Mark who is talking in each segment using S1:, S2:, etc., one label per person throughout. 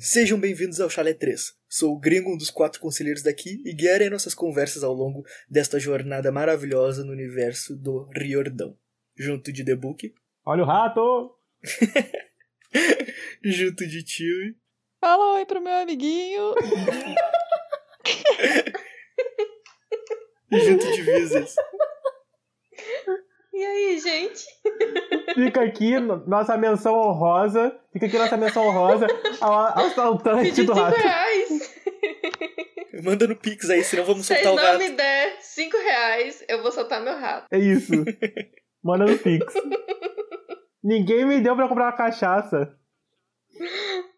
S1: Sejam bem-vindos ao Chalé 3. Sou o gringo, um dos quatro conselheiros daqui, e guiarei nossas conversas ao longo desta jornada maravilhosa no universo do Riordão. Junto de The Book.
S2: Olha o rato!
S1: junto de Tio.
S3: Fala oi pro meu amiguinho!
S1: junto de Visas.
S4: E aí, gente?
S2: Fica aqui nossa menção honrosa. Fica aqui nossa menção honrosa ao assaltante do rato.
S4: reais.
S1: Manda no Pix aí, senão vamos soltar o rato.
S4: Se não me der 5 reais, eu vou soltar meu rato.
S2: É isso. Manda no Pix. Ninguém me deu pra comprar uma cachaça.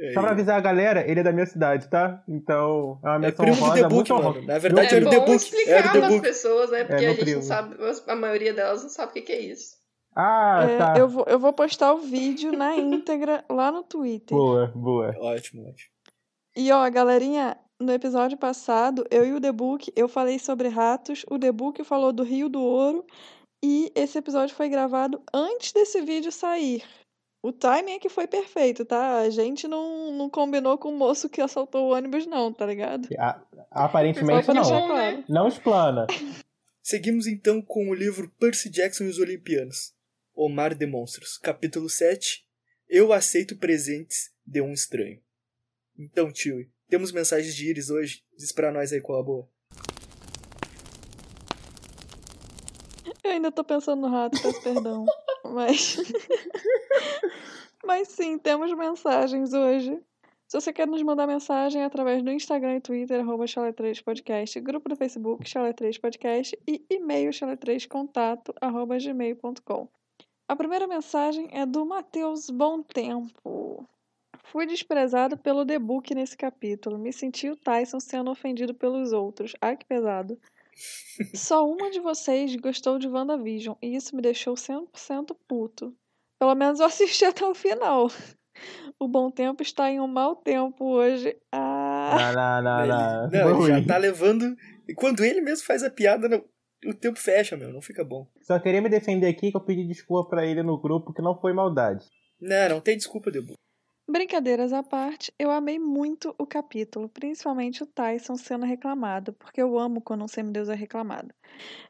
S2: É, Só pra avisar a galera, ele é da minha cidade, tá? Então, é uma menção
S1: é
S2: honrosa
S1: muito
S2: honrosa.
S1: Na verdade,
S4: é
S1: era o The Book.
S4: explicar
S1: Era o The Book.
S4: as pessoas, né? Porque
S2: É,
S4: a gente
S2: primo.
S4: não sabe, a maioria delas não sabe o que, que é isso.
S2: Ah,
S3: É,
S2: tá.
S3: eu, vou, eu vou postar o vídeo na íntegra lá no Twitter.
S2: Boa, boa.
S1: Ótimo, ótimo.
S3: E ó, galerinha, no episódio passado, eu e o The Book, eu falei sobre ratos, o The Book falou do Rio do Ouro, e esse episódio foi gravado antes desse vídeo sair. O timing é que foi perfeito, tá? A gente não, não combinou com o moço que assaltou o ônibus, não, tá ligado?
S2: A- aparentemente não.
S4: Né?
S3: claro.
S2: Não explana.
S1: Seguimos então com o livro Percy Jackson e os Olimpianos. O Mar de Monstros, capítulo 7. Eu aceito presentes de um estranho. Então, tio, temos mensagens de Iris hoje? Diz pra nós aí qual a boa.
S3: Eu ainda tô pensando no rato, peço perdão. Mas. Mas sim, temos mensagens hoje. Se você quer nos mandar mensagem é através do Instagram e Twitter, arroba chalé3podcast, grupo do Facebook, chalé3podcast e e-mail chalé3contato, arroba gmail.com. A primeira mensagem é do Matheus Bom Tempo. Fui desprezado pelo debook nesse capítulo. Me senti o Tyson sendo ofendido pelos outros. Ai, que pesado. Só uma de vocês gostou de WandaVision e isso me deixou 100% puto. Pelo menos eu assisti até o final. O bom tempo está em um mau tempo hoje. Ah,
S2: Não, não, não, não.
S1: Ele- não, ele já tá levando. E quando ele mesmo faz a piada, não- o tempo fecha, meu, não fica bom.
S2: Só queria me defender aqui que eu pedi desculpa pra ele no grupo que não foi maldade.
S1: Não, não tem desculpa, Debu.
S3: Brincadeiras à parte, eu amei muito o capítulo, principalmente o Tyson sendo reclamado, porque eu amo quando um semideus é reclamado.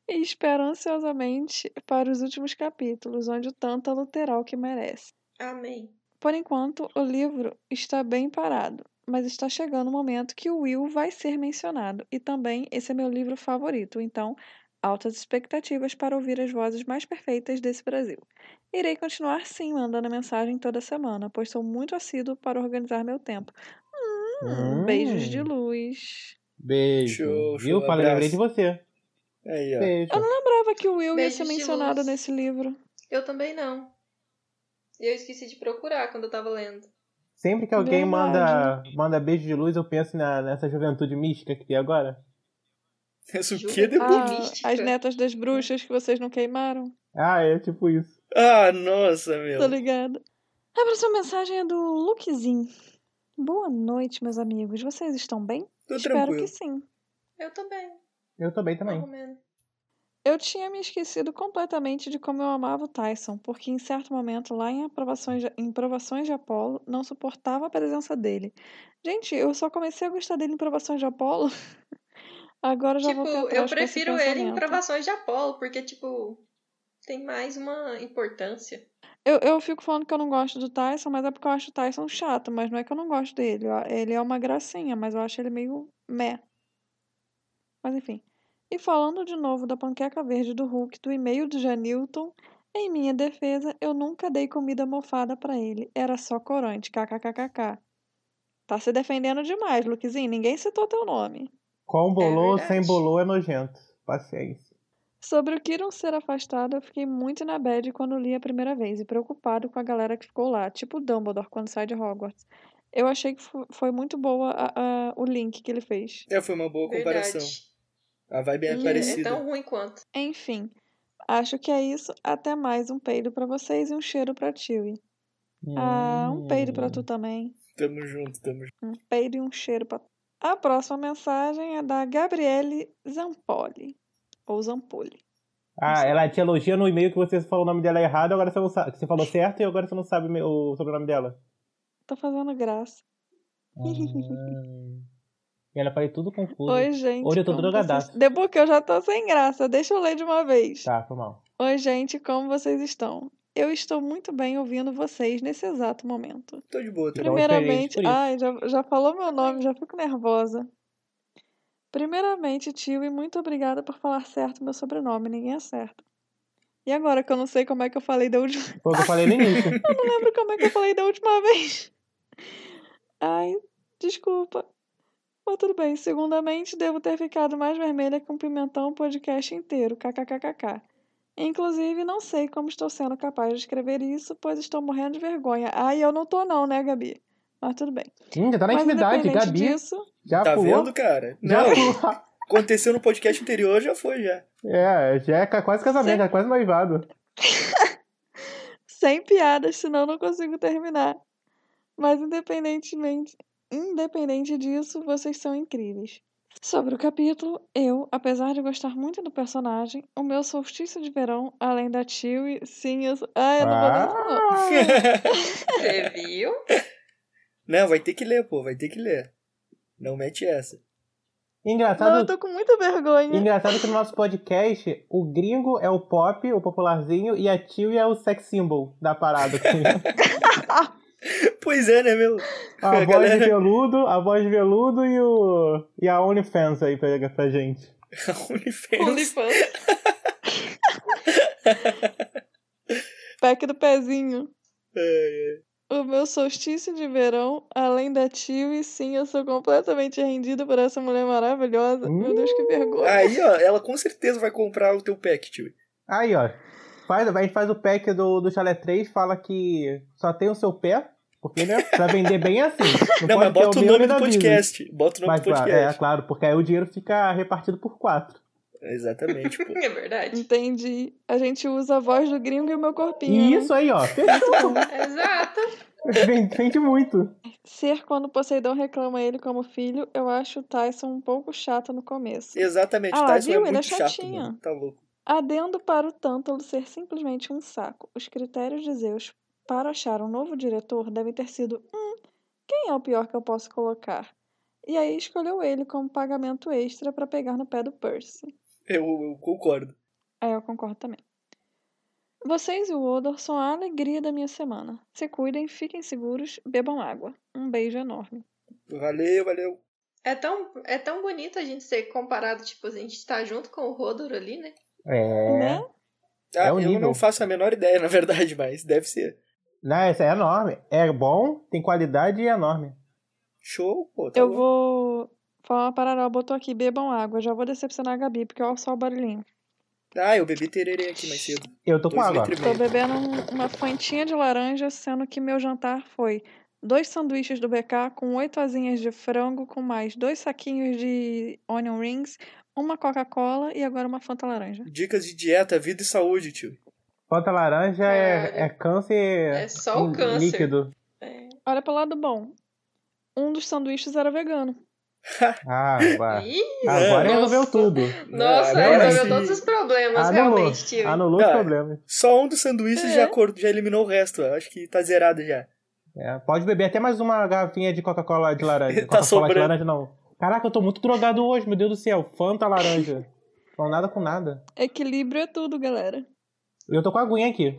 S3: E espero ansiosamente para os últimos capítulos, onde o Tântalo terá o que merece.
S4: Amém.
S3: Por enquanto, o livro está bem parado, mas está chegando o momento que o Will vai ser mencionado, e também esse é meu livro favorito, então, altas expectativas para ouvir as vozes mais perfeitas desse Brasil. Irei continuar sim mandando mensagem toda semana, pois sou muito assíduo para organizar meu tempo. Hum,
S2: Hum.
S3: Beijos de luz.
S2: Beijo.
S1: Show,
S2: Viu? lembrei de você.
S1: Aí, ó.
S2: Beijo.
S3: Eu não lembrava que o Will ia
S4: Beijos
S3: ser
S4: de
S3: mencionado nesse livro.
S4: Eu também não. E eu esqueci de procurar quando eu tava lendo.
S2: Sempre que alguém manda, manda beijo de luz, eu penso na, nessa juventude mística que tem agora.
S1: Isso o que, Debu?
S3: Ah, as netas das bruxas que vocês não queimaram.
S2: Ah, é tipo isso.
S1: Ah, nossa, meu.
S3: Tô ligada. A próxima mensagem é do Lukezinho. Boa noite, meus amigos. Vocês estão bem?
S1: Tô
S3: Espero
S1: tranquilo.
S3: que sim.
S4: Eu também.
S2: Eu também também.
S4: Mais ou menos.
S3: Eu tinha me esquecido completamente de como eu amava o Tyson, porque em certo momento, lá em aprovações de, em provações de Apolo, não suportava a presença dele. Gente, eu só comecei a gostar dele em provações de Apolo. Agora já
S4: tipo,
S3: vou
S4: eu prefiro ele em provações de Apolo, porque, tipo, tem mais uma importância.
S3: Eu, eu fico falando que eu não gosto do Tyson, mas é porque eu acho o Tyson chato, mas não é que eu não gosto dele. Ele é uma gracinha, mas eu acho ele meio meh. Mas enfim. E falando de novo da panqueca verde do Hulk, do e-mail do Janilton, em minha defesa, eu nunca dei comida mofada pra ele. Era só corante, kkkk. Tá se defendendo demais, Lukezinho. Ninguém citou teu nome.
S2: Com bolô,
S4: verdade.
S2: sem bolô é nojento. Paciência.
S3: Sobre o Kiron ser afastado, eu fiquei muito na bad quando li a primeira vez e preocupado com a galera que ficou lá, tipo o Dumbledore quando sai de Hogwarts. Eu achei que fo- foi muito boa a- a- o link que ele fez.
S1: É, foi uma boa comparação.
S4: Verdade.
S1: A vibe é
S3: Hum,
S4: É
S1: parecida.
S4: tão ruim quanto.
S3: Enfim, acho que é isso. Até mais. Um peido pra vocês e um cheiro pra Tiwi. Ah, um peido pra tu também.
S1: Tamo junto, tamo junto.
S3: Um peido e um cheiro pra A próxima mensagem é da Gabriele Zampoli. Ou Zampoli.
S2: Ah, ela te elogia no e-mail que você falou o nome dela errado, agora você não sabe. Você falou certo e agora você não sabe o sobrenome dela.
S3: Tô fazendo graça.
S2: Ah. E ela falei tudo confuso.
S3: Oi, gente.
S2: Hoje eu tô drogadaço.
S3: vocês- Depois que eu já tô sem graça, deixa eu ler de uma vez.
S2: Tá, foi mal.
S3: Oi, gente, como vocês estão? Eu estou muito bem ouvindo vocês nesse exato momento.
S1: Tô de boa, tá
S2: Então,
S3: Primeiramente, ai, já, já falou meu nome, já fico nervosa. Primeiramente, tio, e muito obrigada por falar certo meu sobrenome, ninguém acerta. E agora que eu não sei como é que eu falei da última.
S2: Que eu falei no início.
S3: Eu não lembro como é que eu falei da última vez. Ai, desculpa. Mas tudo bem. Segundamente, devo ter ficado mais vermelha que um pimentão o podcast inteiro. KKKKK. Inclusive, não sei como estou sendo capaz de escrever isso, pois estou morrendo de vergonha. Ai, eu não tô não, né, Gabi? Mas tudo bem.
S2: Hum, já tá na
S3: Mas
S2: intimidade, Gabi.
S3: disso,
S2: Já
S1: Tá
S2: pulou.
S1: vendo, cara?
S2: Já
S1: Não,
S2: pulou.
S1: aconteceu no podcast anterior, já foi, já.
S2: É, já é quase casamento,
S3: Sim.
S2: é quase noivado.
S3: sem piadas, senão não consigo terminar. Mas independentemente, independente disso, vocês são incríveis. Sobre o capítulo, eu, apesar de gostar muito do personagem, o meu solstício de verão, além da Chewie, sim, eu. sou- Ah, eu não vou ler não.
S2: Ah,
S4: Você viu?
S1: Não, vai ter que ler, pô, vai ter que ler. Não mete essa.
S3: Não,
S2: Engraçado,
S3: eu tô com muita vergonha.
S2: engraçado que no nosso podcast, o gringo é o pop, o popularzinho, e a tio é o sex symbol da parada.
S1: Pois é, né, meu?
S2: A,
S1: A
S2: voz
S1: galera-
S2: de veludo, a voz de veludo e, o, e a OnlyFans aí pra, pra gente.
S1: OnlyFans.
S4: OnlyFans.
S3: Pack do pezinho.
S1: É, é.
S3: O meu solstício de verão, além da Chewie, sim, eu sou completamente rendido por essa mulher maravilhosa. Meu Deus, que vergonha.
S1: Aí, ó, ela com certeza vai comprar o teu pack, tio.
S2: Aí, ó. Faz, a gente faz o pack do, do Chalé 3, fala que só tem o seu pé, porque, né? Pra vender bem assim.
S1: Não,
S2: pode
S1: mas bota o
S2: meu
S1: nome do podcast. Bota o nome
S2: Mas,
S1: do
S2: claro,
S1: podcast.
S2: é, claro, porque aí o dinheiro fica repartido por quatro.
S1: Exatamente, pô.
S4: É verdade.
S3: Entendi. A gente usa a voz do gringo e o meu corpinho. Né?
S2: isso aí, ó.
S4: Exato.
S2: Vende, muito.
S3: Ser quando Poseidon reclama ele como filho, eu acho o Tyson um pouco chato no começo.
S1: Exatamente,
S3: Ah,
S1: Tyson
S3: viu?
S1: é
S3: Ele é
S1: muito chato,
S3: chatinho.
S1: mano. Tá louco.
S3: Adendo para o Tântalo ser simplesmente um saco. Os critérios de Zeus para achar um novo diretor devem ter sido: hum, quem é o pior que eu posso colocar? E aí escolheu ele como pagamento extra para pegar no pé do Percy.
S1: Eu, eu concordo.
S3: Aí eu concordo também. Vocês e o Odor são a alegria da minha semana. Se cuidem, fiquem seguros, bebam água. Um beijo enorme.
S1: Valeu, valeu.
S4: É tão, é tão bonito a gente ser comparado, tipo, a gente tá junto com o Rodor ali, né?
S2: É.
S3: Né?
S1: Ah,
S2: É o
S1: eu
S2: nível.
S1: não faço a menor ideia, na verdade, mas deve ser.
S2: Não, essa é enorme. É bom, tem qualidade e é enorme.
S1: Show, pô. Tá
S3: Eu
S1: bom.
S3: vou falar uma parada, ela botou aqui, bebam água. Já vou decepcionar a Gabi, porque olha só o barulhinho.
S1: Ah, eu bebi tererê aqui mais cedo.
S2: Eu tô com água.
S3: Tô bebendo um- uma fantinha de laranja, sendo que meu jantar foi dois sanduíches do BK com oito asinhas de frango, com mais dois saquinhos de onion rings, uma Coca-Cola e agora uma Fanta laranja.
S1: Dicas de dieta, vida e saúde, tio.
S2: Fanta laranja é,
S4: Caralho.
S2: é câncer.
S4: É só o câncer.
S2: Líquido.
S4: É.
S3: Olha pro lado bom. Um dos sanduíches era vegano.
S2: Ah, Agora
S1: Nossa.
S2: resolveu tudo.
S4: nossa,
S1: agora
S4: resolveu
S1: sim.
S4: todos os problemas,
S2: Anulou.
S4: realmente, tio.
S2: Anulou os
S1: Ah.
S2: problemas.
S1: Só um dos sanduíches
S3: É.
S1: já, já eliminou o resto. Acho que tá zerado já.
S2: É, pode beber até mais uma garrafinha de Coca-Cola de laranja.
S1: Tá
S2: Coca-Cola de laranja não. Caraca, eu tô muito drogado hoje, meu Deus do céu. Fanta laranja. Não nada com nada.
S3: Equilíbrio é tudo, galera.
S2: Eu tô com a aguinha aqui.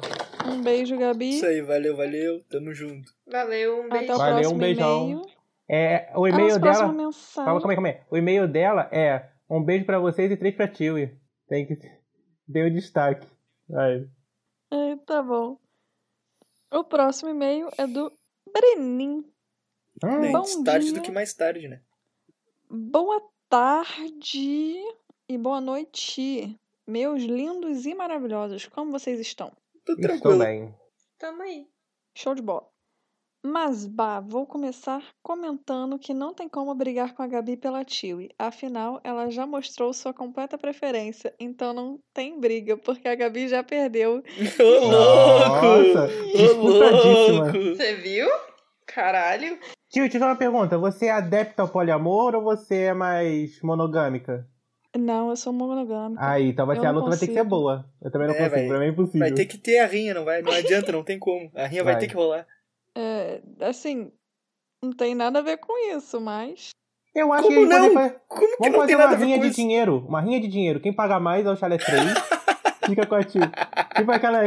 S3: Um beijo, Gabi.
S1: Isso aí, valeu, valeu. Tamo junto.
S4: Valeu, um
S3: Até
S4: beijo.
S3: o
S2: Valeu, um
S3: próximo
S2: beijão.
S3: e-mail.
S2: É, o e-mail
S3: nossa
S2: dela.
S3: mensagem.
S2: Calma, calma aí, calma aí. O e-mail dela é um beijo pra vocês e três pra Tilly. Tem que. Deu destaque. Aí.
S3: É, tá bom. O próximo e-mail é do Brenin. Bom
S1: Antes tarde
S3: dia.
S1: do que mais tarde, né?
S3: Boa tarde e boa noite, meus lindos e maravilhosos. Como vocês estão?
S1: Tô
S2: estou
S1: tranquilo.
S2: bem.
S4: Tamo aí.
S3: Show de bola. Mas, bah, vou começar comentando que não tem como brigar com a Gabi pela Tiwi. Afinal, ela já mostrou sua completa preferência. Então não tem briga, porque a Gabi já perdeu.
S1: Ô, louco!
S2: Nossa,
S1: Ô, louco!
S4: Você viu? Caralho.
S2: Tio, te fazer uma pergunta. Você é adepta ao poliamor ou você é mais monogâmica?
S3: Não, eu sou monogâmica.
S2: Aí, então vai
S3: Eu
S2: ser a luta vai ter que ser boa. Eu também não
S1: É,
S2: consigo,
S1: vai-
S2: pra mim é impossível.
S1: Vai ter que ter a rinha, não vai? Não adianta, não tem como. A rinha vai,
S2: Vai.
S1: ter que rolar.
S3: É, assim, Não tem nada a ver com isso, mas.
S2: Eu acho
S1: Como
S2: que
S1: não?
S2: fazer-
S1: Como que
S2: Vamos
S1: não
S2: fazer
S1: tem
S2: uma rinha de
S1: isso?
S2: dinheiro. Uma rinha de dinheiro. Quem paga mais é o Chalé 3. Fica com a tio. Tipo aquela.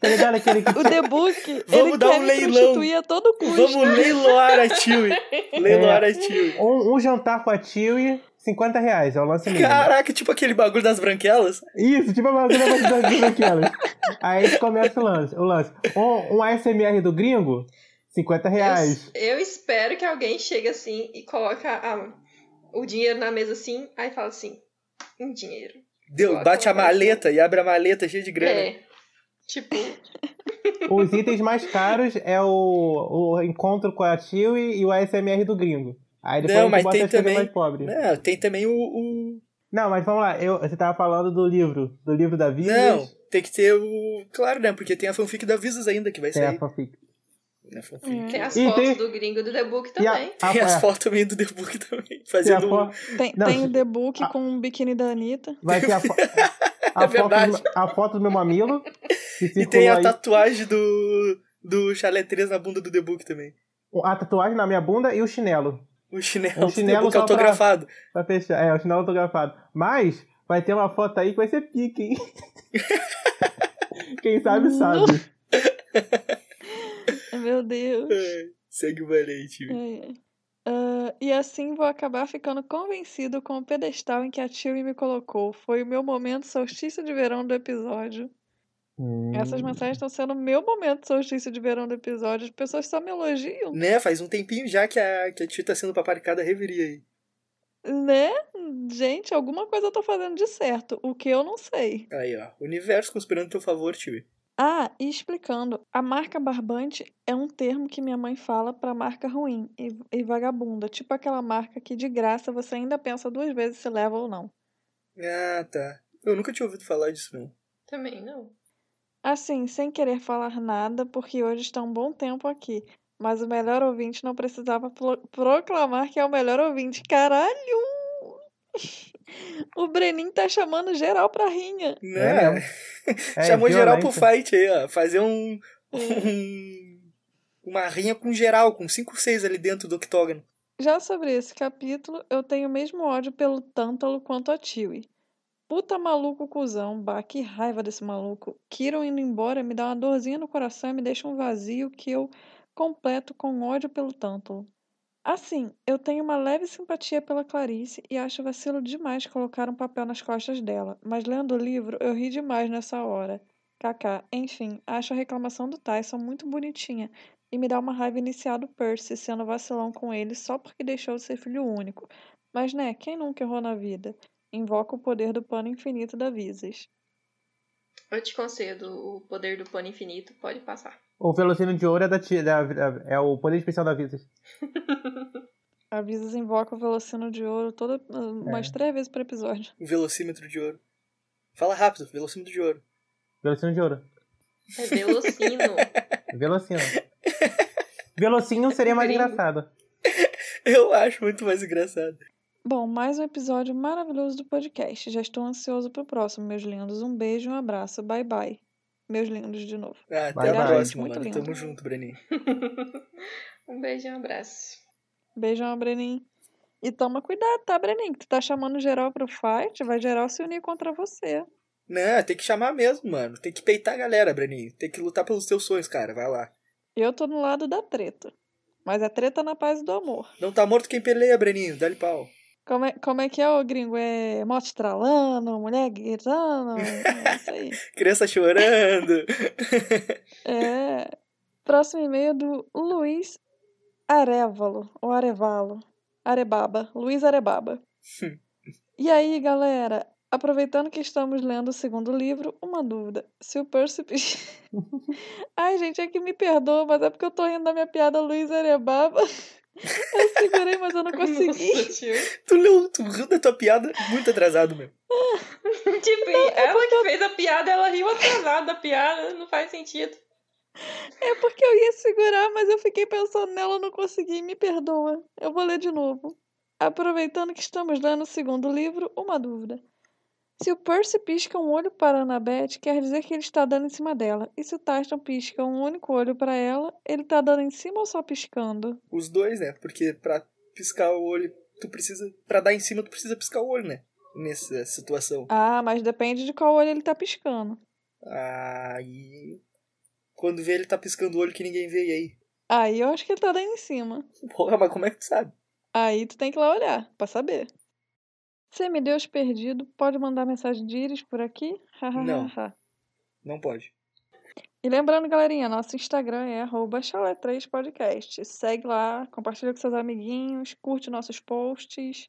S2: Tá ligado aquele que.
S3: O The Book,
S1: Vamos
S3: ele
S1: dar um leilão.
S3: a todo custo.
S1: Vamos leiloar a Chewie. Leiloar
S2: É.
S1: a Chewie.
S2: Um, um jantar com a e 50 reais. É o lance mínimo.
S1: Caraca, tipo aquele bagulho das branquelas.
S2: Isso, tipo a bagulha das daquelas. Aí começa o lance. O lance. Um, um ASMR do gringo, 50 reais.
S4: Eu, eu espero que alguém chegue assim e coloca a- o dinheiro na mesa assim, aí fala assim, um dinheiro.
S1: Deu, bate a maleta e abre a maleta cheia de grana.
S4: É. Tipo,
S2: Os itens mais caros é o, o encontro com a tio e, e o ASMR do gringo. Aí depois
S1: Não,
S2: a
S1: mas
S2: bota
S1: tem também-
S2: mais pobres.
S1: Não, tem também o. o-
S2: Não, mas vamos lá. Eu, você tava falando do livro. Do livro da Visas.
S1: Não, tem que ter o. Claro, né? Porque tem a fanfic da Visas ainda que vai
S2: Tem a
S1: sair.
S2: fanfic.
S1: Né, fanfic.
S3: Hum.
S4: tem as fotos
S2: tem-
S4: do gringo do The Book
S2: a,
S4: também.
S2: a,
S1: Tem as
S2: a-
S1: fotos também do The Book também.
S2: tem a
S1: Fazendo.
S2: fo-
S3: Tem,
S2: Não,
S3: tem
S2: se-
S3: o The Book
S2: Ah.
S3: com o biquíni da Anitta.
S2: vai ter a, fo- a,
S1: É
S2: foto do, a foto do meu mamilo.
S1: E tem a
S2: aí.
S1: tatuagem do. Do 3 na bunda do The Book também.
S2: A tatuagem na minha bunda e o chinelo.
S1: O chinelo,
S2: Um
S1: do The
S2: chinelo
S1: Book
S2: só pra-
S1: autografado.
S2: Pra fechar. É, o chinelo autografado. Mas vai ter uma foto aí que vai ser pique, hein? Quem sabe, sabe.
S3: Meu Deus.
S1: Ai, Segue o valente.
S3: É, é. Ah, e assim vou acabar ficando convencido com o pedestal em que a Tilly me colocou. Foi o meu momento solstício de verão do episódio. Essas mensagens estão sendo o meu momento solstício de verão do episódio. As pessoas só me elogiam,
S1: Né? Faz um tempinho já que a, que a tia tá sendo paparicada reveria aí.
S3: né? Gente, alguma coisa eu tô fazendo de certo. O que eu não sei.
S1: Aí, ó. Universo conspirando teu favor, tio.
S3: Ah, e explicando, a marca barbante é um termo que minha mãe fala pra marca ruim e, e vagabunda. Tipo aquela marca que de graça você ainda pensa duas vezes se leva ou não.
S1: Ah, tá. Eu nunca tinha ouvido falar disso, não.
S4: Também não.
S3: Assim, sem querer falar nada, porque hoje está um bom tempo aqui. Mas o melhor ouvinte não precisava pro- proclamar que é o melhor ouvinte. Caralho! O Brenin tá chamando geral pra rinha.
S1: Né?
S2: É,
S1: Chamou geral pro fight aí, ó. Fazer um. um uma rinha com geral, com 5, 6 ali dentro do octógono.
S3: Já sobre esse capítulo, eu tenho o mesmo ódio pelo Tântalo quanto a Tiwi. Puta maluco cuzão, bah, que raiva desse maluco. Kiron indo embora me dá uma dorzinha no coração e me deixa um vazio que eu completo com ódio pelo Tântalo. Assim, eu tenho uma leve simpatia pela Clarice e acho vacilo demais colocar um papel nas costas dela, mas lendo o livro eu ri demais nessa hora. KK, enfim, acho a reclamação do Tyson muito bonitinha e me dá uma raiva inicial do Percy sendo vacilão com ele só porque deixou de ser filho único. Mas né, quem nunca errou na vida? Invoca o poder do pano infinito da Visas.
S4: Eu te concedo o poder do pano infinito, pode passar.
S2: O velocino de ouro é, da, da- da- é o poder especial da Visas.
S3: A Visas invoca o Velocino de Ouro toda, umas
S2: É.
S3: três vezes por episódio.
S1: Velocímetro de ouro. Fala rápido, velocímetro de ouro.
S2: Velocino de ouro.
S4: É velocino.
S2: Velocino. Velocino seria mais
S4: Gringo.
S2: engraçado.
S1: Eu acho muito mais engraçado.
S3: Bom, mais um episódio maravilhoso do podcast. Já estou ansioso pro próximo, meus lindos. Um beijo e um abraço. Bye bye. Meus lindos de novo.
S1: Ah, até a próxima,
S3: Muito
S1: mano.
S3: lindo.
S1: Tamo junto, Breninho.
S4: um beijo e um abraço.
S3: Beijão, Brenin. E toma cuidado, tá, Brenin? Que tu tá chamando geral pro fight, vai geral se unir contra você.
S1: Não, tem que chamar mesmo, mano. Tem que peitar a galera, Breninho. Tem que lutar pelos teus sonhos, cara. Vai lá.
S3: Eu tô no lado da treta. Mas é treta na paz e do amor.
S1: Não tá morto quem peleia, Breninho. Dá-lhe pau.
S3: Como é, como é que é, ô gringo? É moto estralando, mulher gritando? É isso aí.
S1: Criança chorando.
S3: É. Próximo e-mail do Luiz Arevalo, ou Arevalo. Arebaba. Luiz Arebaba. e aí, galera? Aproveitando que estamos lendo o segundo livro, uma dúvida. Se o Percy. Ai, gente, é que me perdoa, mas é porque eu tô rindo da minha piada Luiz Arebaba. Eu segurei, mas eu não consegui.
S4: Nossa, tio.
S1: Tu leu, tu riu da tua piada muito atrasado, meu.
S4: Tipo, ela que fez a piada, ela riu atrasada da piada, não faz sentido.
S3: É porque eu ia segurar, mas eu fiquei pensando nela, não consegui, me perdoa. Eu vou ler de novo. Aproveitando que estamos lendo o segundo livro, uma dúvida. Se o Percy pisca um olho para a Annabeth, quer dizer que ele está dando em cima dela. E se o Tyson pisca um único olho para ela, ele está dando em cima ou só piscando?
S1: Os dois, né? Porque pra piscar o olho, tu precisa. Pra dar em cima, tu precisa piscar o olho, né? Nessa situação.
S3: Ah, mas depende de qual olho ele tá piscando.
S1: Aí. Quando vê, ele tá piscando o olho que ninguém vê, e aí?
S3: Aí eu acho que ele tá dando em cima.
S1: Porra, mas como é que tu sabe?
S3: Aí tu tem que ir lá olhar, pra saber. Semideus perdido, pode mandar mensagem de íris por aqui?
S1: Não. Não pode.
S3: E lembrando, galerinha, nosso Instagram é arroba chalé3podcast. Segue lá, compartilha com seus amiguinhos, curte nossos posts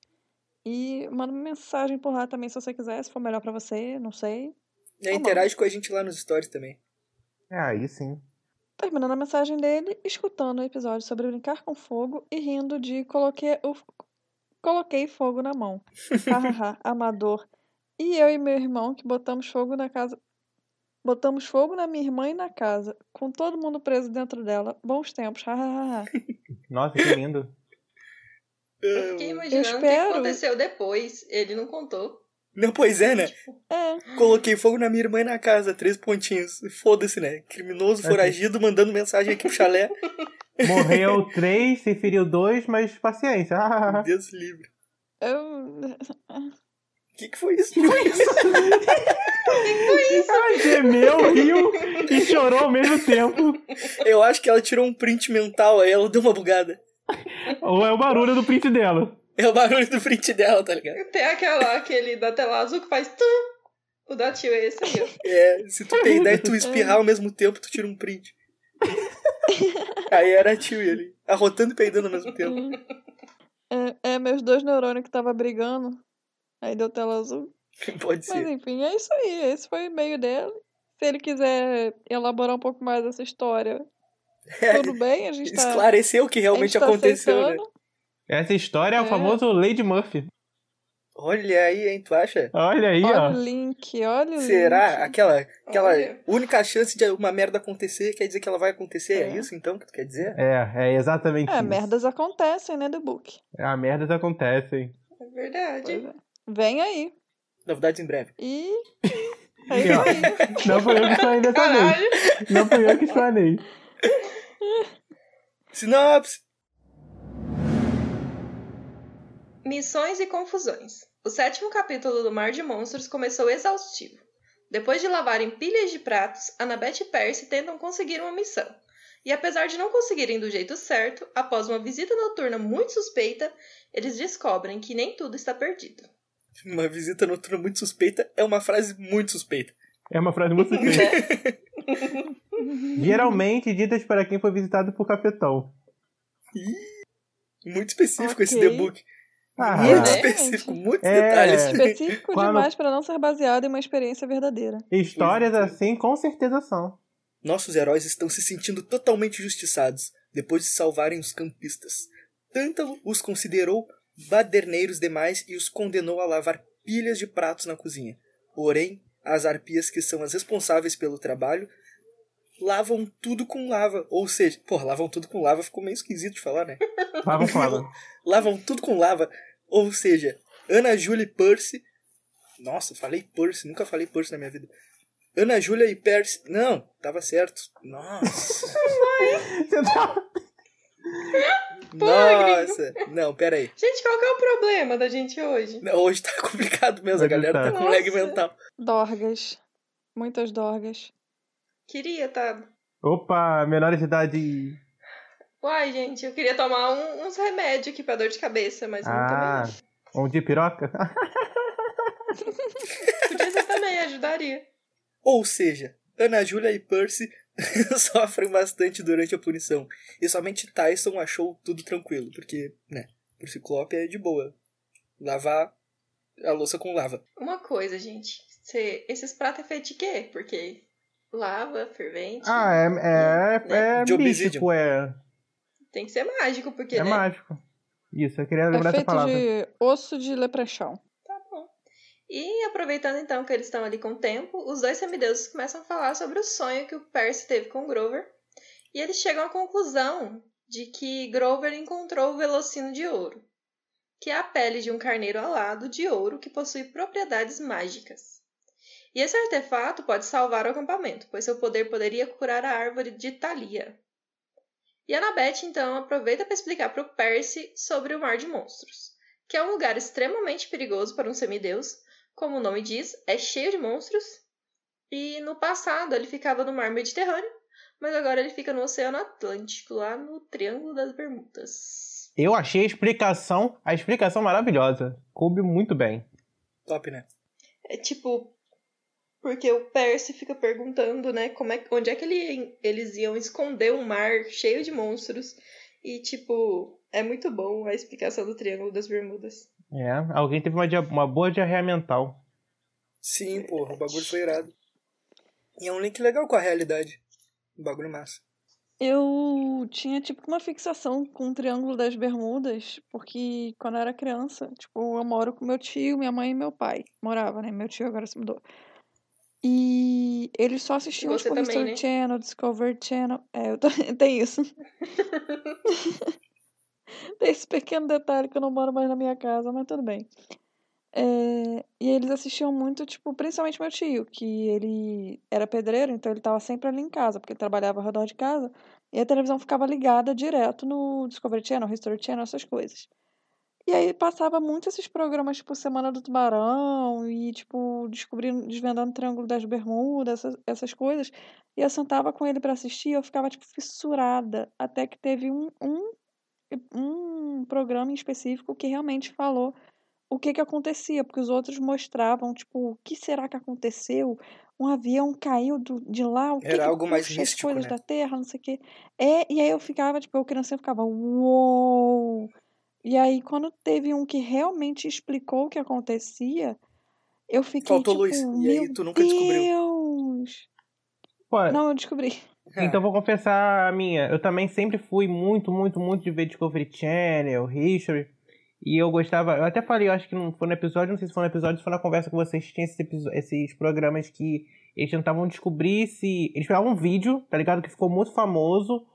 S3: e manda uma mensagem por lá também se você quiser, se for melhor pra você, não sei.
S1: E
S3: bom.
S1: interage com a gente lá nos stories também.
S2: É, aí sim.
S3: Terminando a mensagem dele, escutando o episódio sobre brincar com fogo e rindo de coloquei, o, coloquei fogo na mão. Hahaha, amador. E eu e meu irmão que botamos fogo na casa. Botamos fogo na minha irmã e na casa, com todo mundo preso dentro dela. Bons tempos, hahaha.
S2: Nossa, que lindo.
S4: Eu fiquei imaginando o que
S3: espero.
S4: aconteceu depois. Ele não contou.
S1: Não, pois é, né?
S3: É,
S1: Coloquei fogo na minha irmã e na casa, três pontinhos. Foda-se, né? Criminoso, foragido, mandando mensagem aqui pro chalé.
S2: Morreu três, se feriu dois, mas paciência.
S1: Deus livre.
S3: eu.
S1: O que, que foi isso? Que foi isso?
S2: Ela gemeu, riu e chorou ao mesmo tempo.
S1: Eu acho que ela tirou um print mental, aí ela deu uma bugada.
S2: Ou é o barulho do print dela.
S1: É o barulho do print dela, tá ligado?
S4: Tem aquela, aquele da tela azul que faz tum. O da tio é esse aí, ó.
S1: É, se tu peidar e tu espirrar ao mesmo tempo, tu tira um print. Aí era a tio ali, arrotando e peidando ao mesmo tempo.
S3: É, é meus dois neurônios que tava brigando. Aí deu tela azul.
S1: Pode
S3: Mas
S1: ser.
S3: enfim, é isso aí. Esse foi o e-mail dele. Se ele quiser elaborar um pouco mais essa história,
S1: É,
S3: tudo bem, a gente tá.
S1: esclareceu o que realmente
S3: tá
S1: aconteceu, né?
S2: Essa história é o
S3: É.
S2: famoso Lady Murphy.
S1: Olha aí, hein, tu acha?
S2: Olha aí,
S3: Olha
S2: ó.
S3: o link, olha o
S1: Será?
S3: link.
S1: Aquela, aquela
S4: Olha.
S1: única chance de uma merda acontecer quer dizer que ela vai acontecer? É,
S3: É.
S1: isso então que tu quer dizer?
S2: É, é exatamente
S3: É,
S2: isso.
S3: merdas acontecem, né, The Book?
S2: A merdas acontecem.
S4: É verdade.
S3: É. Vem aí.
S1: Novidades em breve.
S3: E. É isso aí.
S2: Não foi eu que explanei dessa vez. Não fui eu que explanei.
S1: Sinopse!
S4: Missões e confusões. O sétimo capítulo do Mar de Monstros começou exaustivo. Depois de lavarem pilhas de pratos, Annabeth e Percy tentam conseguir uma missão. E apesar de não conseguirem do jeito certo, após uma visita noturna muito suspeita, eles descobrem que nem tudo está perdido.
S1: Uma visita noturna muito suspeita é uma frase muito suspeita.
S2: É uma frase muito suspeita. Geralmente ditas para quem foi visitado por cafetão.
S1: Muito específico esse
S3: Ok.
S2: Ah,
S1: muito
S4: né?
S1: específico, muitos
S2: É.
S1: detalhes.
S3: Específico
S2: Quando-
S3: demais pra não ser baseado em uma experiência verdadeira.
S2: histórias assim com certeza são.
S1: Nossos heróis estão se sentindo totalmente justiçados depois de salvarem os campistas. Tântalo os considerou baderneiros demais e os condenou a lavar pilhas de pratos na cozinha. Porém, as arpias que são as responsáveis pelo trabalho lavam tudo com lava. Ou seja, pô, lavam tudo com lava ficou meio esquisito de falar, né?
S2: Vamos falar.
S1: lavam tudo com lava. Ou seja, Ana Júlia e Percy. Nossa, falei Percy, nunca falei Percy na minha vida. Ana Júlia e Percy. Não, tava certo. Nossa.
S2: Você
S1: Nossa. Não, pera aí.
S4: Gente, qual que é o problema da gente hoje?
S1: Não, hoje tá complicado mesmo, a galera tá
S2: tá.
S1: com lag
S4: Nossa.
S1: mental.
S3: Dorgas. Muitas dorgas.
S4: Queria, tá?
S2: Opa, menores de idade.
S4: Uai, gente, eu queria tomar um- uns remédios aqui pra dor de cabeça, mas não
S2: Ah,
S4: tomei.
S2: um de piroca?
S4: Podia ser também, ajudaria.
S1: Ou seja, Ana Júlia e Percy sofrem bastante durante a punição. E somente Tyson achou tudo tranquilo, porque, né, pro Ciclope é de boa. Lavar a louça com lava.
S4: Uma coisa, gente. Cê- esses pratos é feito de quê? Porque lava, fervente.
S2: Ah, é, é, é
S1: De obsidian.
S2: místico, é,
S4: Tem que ser mágico, porque,
S2: é
S4: né?
S2: mágico. Isso, eu queria
S3: É
S2: lembrar essa
S3: feito
S2: palavra.
S3: de osso de leprechão.
S4: Tá bom. E aproveitando então que eles estão ali com o tempo, os dois semideuses começam a falar sobre o sonho que o Percy teve com Grover. E eles chegam à conclusão de que Grover encontrou o Velocino de Ouro. que é a pele de um carneiro alado de ouro que possui propriedades mágicas. E esse artefato pode salvar o acampamento, pois seu poder poderia curar a árvore de Thalia. E a Annabeth então aproveita para explicar para o Percy sobre o Mar de Monstros, que é um lugar extremamente perigoso para um semideus, como o nome diz, é cheio de monstros. E no passado ele ficava no Mar Mediterrâneo, mas agora ele fica no Oceano Atlântico, lá no Triângulo das Bermudas.
S2: Eu achei a explicação, a explicação maravilhosa. Coube muito bem.
S1: Top, né?
S4: É tipo, porque o Percy fica perguntando, né, como é, onde é que ele, eles iam esconder um mar cheio de monstros. E, tipo, é muito bom a explicação do Triângulo das Bermudas.
S2: É, alguém teve uma, uma boa diarreia mental.
S1: Sim, porra, o bagulho foi irado. E é um link legal com a realidade. Um bagulho massa.
S3: Eu tinha, tipo, uma fixação com o Triângulo das Bermudas, porque quando eu era criança, tipo, eu moro com meu tio, minha mãe e meu pai. Morava, né? Meu tio agora se mudou. E eles só assistiam,
S4: você
S3: tipo,
S4: também,
S3: History
S4: né?
S3: Channel, Discovery Channel. É, eu também tem isso. Tem esse pequeno detalhe que eu não moro mais na minha casa, mas tudo bem. É, e eles assistiam muito, tipo, principalmente meu tio, que ele era pedreiro, então ele tava sempre ali em casa, porque ele trabalhava ao redor de casa, e a televisão ficava ligada direto no Discovery Channel, History Channel, essas coisas. E aí passava muito esses programas, tipo, Semana do Tubarão, e, tipo, descobrindo, desvendando o Triângulo das Bermudas, essas, essas coisas. E eu sentava com ele pra assistir, e eu ficava, tipo, fissurada. Até que teve um, um, um programa em específico que realmente falou o que que acontecia, porque os outros mostravam, tipo, o que será que aconteceu? Um avião caiu do, de lá, o que
S1: Era
S3: que
S1: algo mais místico,
S3: coisas
S1: né?
S3: da Terra, não sei o quê. É, e aí eu ficava, tipo, eu criança eu ficava, uou! E aí, quando teve um que realmente explicou o que acontecia, eu fiquei,
S1: Faltou
S3: tipo,
S1: luz. E aí
S3: meu
S1: tu nunca descobriu.
S3: Deus!
S2: Pô,
S3: Não, eu descobri.
S2: então vou confessar a minha. Eu também sempre fui muito, muito, muito de ver Discovery Channel, History. E eu gostava. Eu até falei, eu acho que não foi no episódio, não sei se foi no episódio, se foi na conversa com vocês, tinha esses, esses programas que eles tentavam descobrir se. Eles pegavam um vídeo, tá ligado? Que ficou muito famoso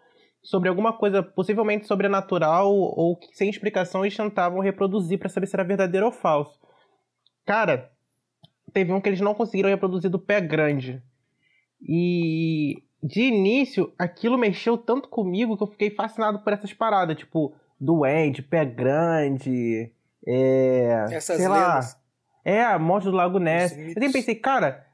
S2: sobre alguma coisa possivelmente sobrenatural ou que sem explicação eles tentavam reproduzir pra saber se era verdadeiro ou falso. Cara, teve um que eles não conseguiram reproduzir do pé grande. E de início, aquilo mexeu tanto comigo que eu fiquei fascinado por essas paradas, tipo, doente, pé grande, é.
S1: Essas
S2: sei lá. É, a morte do Lago Ness. Eu sempre pensei, cara,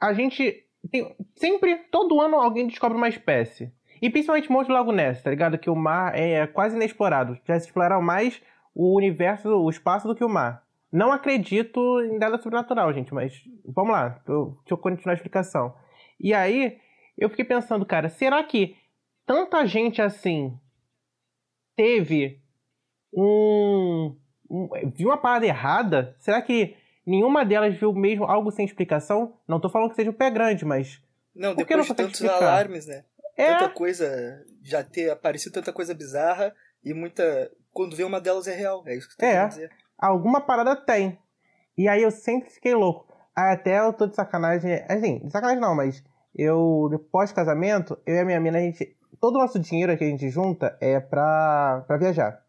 S2: a gente. Tem, sempre, todo ano alguém descobre uma espécie. E principalmente morte do Lago Ness, tá ligado? Que o mar é quase inexplorado. Já se exploraram mais o universo, o espaço do que o mar. Não acredito em nada sobrenatural, gente, mas vamos lá, eu, deixa eu continuar a explicação. E aí, eu fiquei pensando, cara, será que tanta gente assim teve um, um- viu uma parada errada? Será que nenhuma delas viu mesmo algo sem explicação? Não tô falando que seja o pé grande, mas
S1: Não,
S2: que não
S1: depois de tantos
S2: explicar?
S1: alarmes, né?
S2: É,
S1: Tanta coisa, já ter aparecido tanta coisa bizarra e muita. Quando vê uma delas é real. É isso que tá
S2: É.
S1: dizer.
S2: alguma parada tem. E aí eu sempre fiquei louco. Até eu tô de sacanagem, assim, de sacanagem não, mas eu, depois casamento, eu e a minha mina, a gente, todo o nosso dinheiro que a gente junta é pra, pra viajar.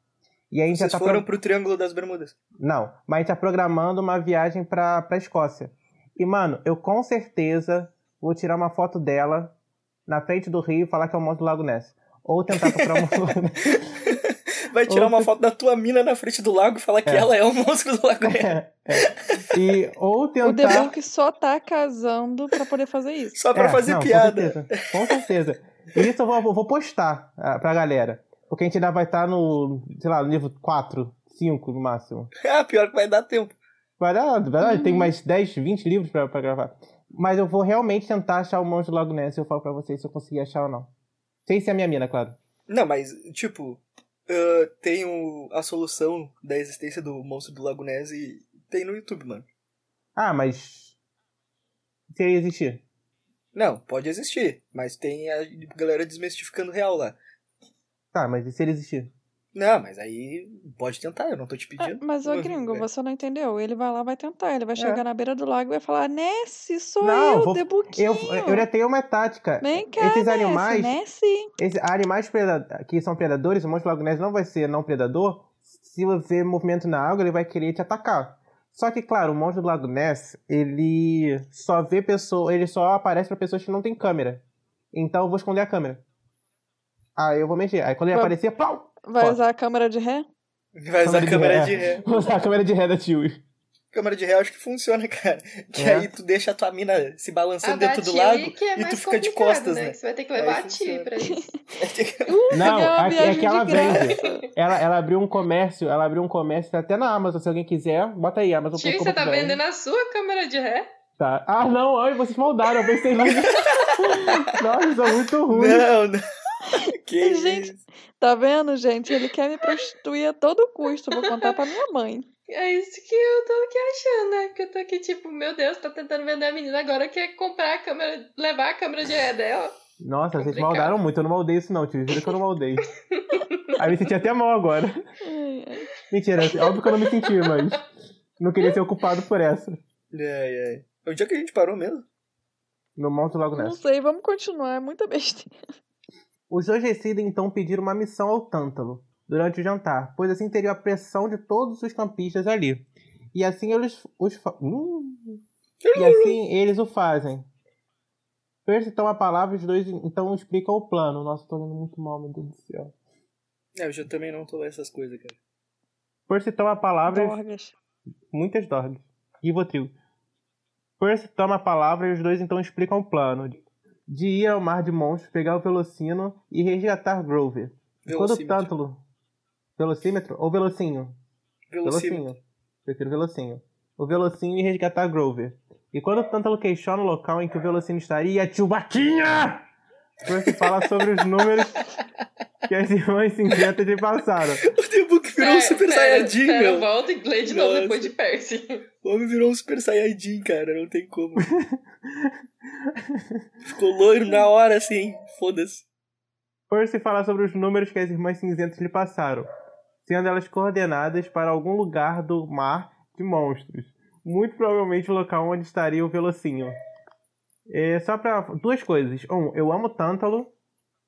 S2: E aí a gente
S1: Vocês
S2: já tá
S1: foram
S2: pro-
S1: pro Triângulo das Bermudas.
S2: Não, mas a gente tá programando uma viagem pra, pra Escócia. E, mano, eu com certeza vou tirar uma foto dela na frente do rio e falar que é o monstro do Lago Ness. Ou tentar procurar um monstro do Lago Ness.
S1: Vai tirar uma foto da tua mina na frente do lago e falar que
S2: É.
S1: ela é o monstro do lago. Ness.
S2: É, é. E, ou
S3: O
S2: tentar...
S3: Debunk só tá casando pra poder fazer isso.
S1: Só pra
S2: É,
S1: fazer
S2: não,
S1: piada.
S2: Com certeza. Com certeza. E isso eu vou, vou postar ah, pra galera. Porque a gente ainda vai estar no, sei lá, no nível 4, 5 no máximo.
S1: Ah, pior que vai dar tempo.
S2: Vai dar, vai dar,
S3: Uhum.
S2: tem mais 10, 20 livros pra, pra gravar. Mas eu vou realmente tentar achar o monstro do Lago Ness e eu falo pra vocês se eu conseguir achar ou não. Sem ser a minha mina, claro.
S1: Não, mas, tipo, ah, tem o- a solução da existência do monstro do Lago Ness e tem no YouTube, mano.
S2: Ah, mas. Se ele existir.
S1: Não, pode existir, mas tem a galera desmistificando real lá.
S2: Tá, mas e se ele existir?
S1: Não, mas aí pode tentar, eu não tô te
S3: Ah,
S1: pedindo.
S3: mas, ô gringo,
S1: é.
S3: você não entendeu. Ele vai lá, vai tentar. Ele vai
S2: É.
S3: chegar na beira do lago e vai falar: Nessie, sou
S2: Não,
S3: eu,
S2: vou-
S3: Debuquinho.
S2: Eu, eu já tenho uma tática.
S3: Vem cá,
S2: Esses
S3: Nessie,
S2: animais-
S3: Nessie.
S2: Esses animais que são predadores, o monstro do Lago Ness não vai ser não predador se você movimento na água, ele vai querer te atacar. Só que, claro, o monstro do Lago Ness, ele só vê pessoas, ele só aparece para pessoas que não tem câmera. Então eu vou esconder a câmera. Aí eu vou mexer. Aí quando ele
S3: Vai-
S2: aparecer, pau!
S3: Vai
S2: Foda.
S3: usar a câmera de ré?
S1: Vai usar a câmera de ré.
S2: Vou usar a câmera de ré da Chewie.
S1: Câmera de ré eu acho que funciona, cara. Que
S2: É.
S1: aí tu deixa a tua mina se
S4: A
S1: balançando dentro do lago
S4: é
S1: e tu fica de costas,
S4: né?
S1: né?
S4: Você vai ter que
S1: Aí
S4: levar a
S1: funciona.
S4: Chewie pra isso.
S2: Não,
S3: é uma
S2: aqui- é que ela vende. Ela, ela abriu um comércio, ela abriu um comércio até na Amazon. Se alguém quiser, bota aí, Amazon.
S4: Chewie, você tá vendendo a sua câmera de ré?
S2: Tá. Ah, não, ai, vocês moldaram, eu pensei. Nossa, são muito ruins.
S1: Não, não. Que
S3: Gente,
S1: isso?
S3: Tá vendo, gente? Ele quer me prostituir a todo custo. Vou contar pra minha mãe.
S4: É isso que eu tô aqui achando, né? Que eu tô aqui, tipo, meu Deus, tá tentando vender a menina, agora quer comprar a câmera, levar a câmera de ré dela.
S2: Nossa, vocês
S4: Complicado.
S2: moldaram muito. Eu não moldei isso, não, tio. Juro que eu não moldei. Aí me senti até mal agora.
S3: Ai, ai.
S2: Mentira, óbvio que eu não me senti, mas. Não queria ser ocupado por essa.
S1: Ai, ai. Onde é que a gente parou mesmo?
S2: No monte logo
S3: Não
S2: nessa.
S3: sei, vamos continuar. É muita besteira.
S2: Os dois decidem então pedir uma missão ao Tântalo durante o jantar, pois assim teriam a pressão de todos os campistas ali. E assim eles os fa- Hum. E assim eles o fazem. Percy toma a palavra e os dois então explicam o plano. Nossa, tô lendo muito mal, meu Deus do céu.
S1: É, eu já também não tô lá essas coisas, cara.
S2: Percy toma a palavra e
S3: Dorgas.
S2: Muitas drogas. Rivotril. Percy toma a palavra e os dois então explicam o plano de- ir ao Mar de Monstros, pegar o Velocino e resgatar Grover. Quando o. Tântalo... Velocímetro ou Velocinho?
S1: Velocímetro.
S2: Velocinho. Prefiro Velocinho. O Velocinho e resgatar Grover. E quando o Tântalo questiona o local em que o Velocino estaria, tio Baquinha! Percy fala sobre os números que as irmãs cinzentas lhe passaram.
S1: O The Book virou um Super Saiyajin,
S4: pera,
S1: meu.
S4: volta e lê de novo
S1: Nossa.
S4: depois de Percy.
S1: O homem virou um Super Saiyajin, cara. Não tem como. Ficou loiro na hora, assim. Foda-se.
S2: Percy fala sobre os números que as irmãs cinzentas lhe passaram, sendo elas coordenadas para algum lugar do mar de monstros. Muito provavelmente o local onde estaria o Velocinho. É, só pra. Duas coisas. Um, eu amo Tântalo.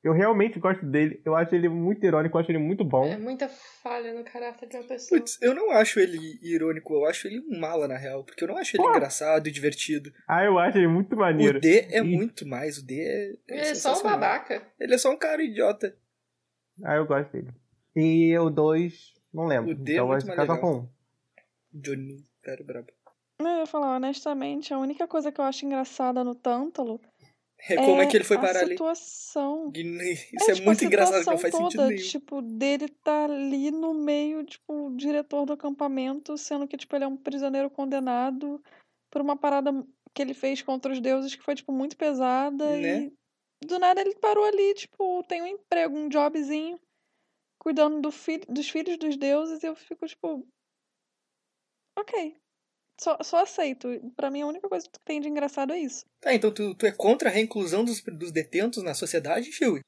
S2: Eu realmente gosto dele. Eu acho ele muito irônico, eu acho ele muito bom.
S4: É muita falha no caráter de uma pessoa.
S1: Putz, eu não acho ele irônico. Eu acho ele um mala, na real. Porque eu não acho ele
S2: Pô.
S1: engraçado e divertido.
S2: Ah, eu acho ele muito maneiro.
S1: O D é
S2: E-
S1: muito mais. O D é.
S4: Ele é só um babaca.
S1: Ele é só um cara idiota.
S2: Ah, eu gosto dele. E o 2, não lembro.
S1: O D é
S2: então vai
S1: muito mais
S2: ficar só
S1: legal.
S2: com um.
S1: Johnny, cara brabo.
S3: Eu ia falar, honestamente, a única coisa que eu acho engraçada no Tântalo
S1: É como é que ele foi parar ali.
S3: situação.
S1: Isso é,
S3: tipo,
S1: muito engraçado, que não faz sentido
S3: toda,
S1: nenhum.
S3: Tipo, dele tá ali no meio, tipo, o diretor do acampamento, sendo que, tipo, ele é um prisioneiro condenado por uma parada que ele fez contra os deuses que foi, tipo, muito pesada.
S1: Né?
S3: E do nada ele parou ali, tipo, tem um emprego, um jobzinho, cuidando do filho, dos filhos dos deuses, e eu fico, tipo. Ok. Só, só aceito. Pra mim, a única coisa que tem de engraçado é isso.
S1: Tá, então tu, tu é contra a reinclusão dos, dos detentos na sociedade, Chewie?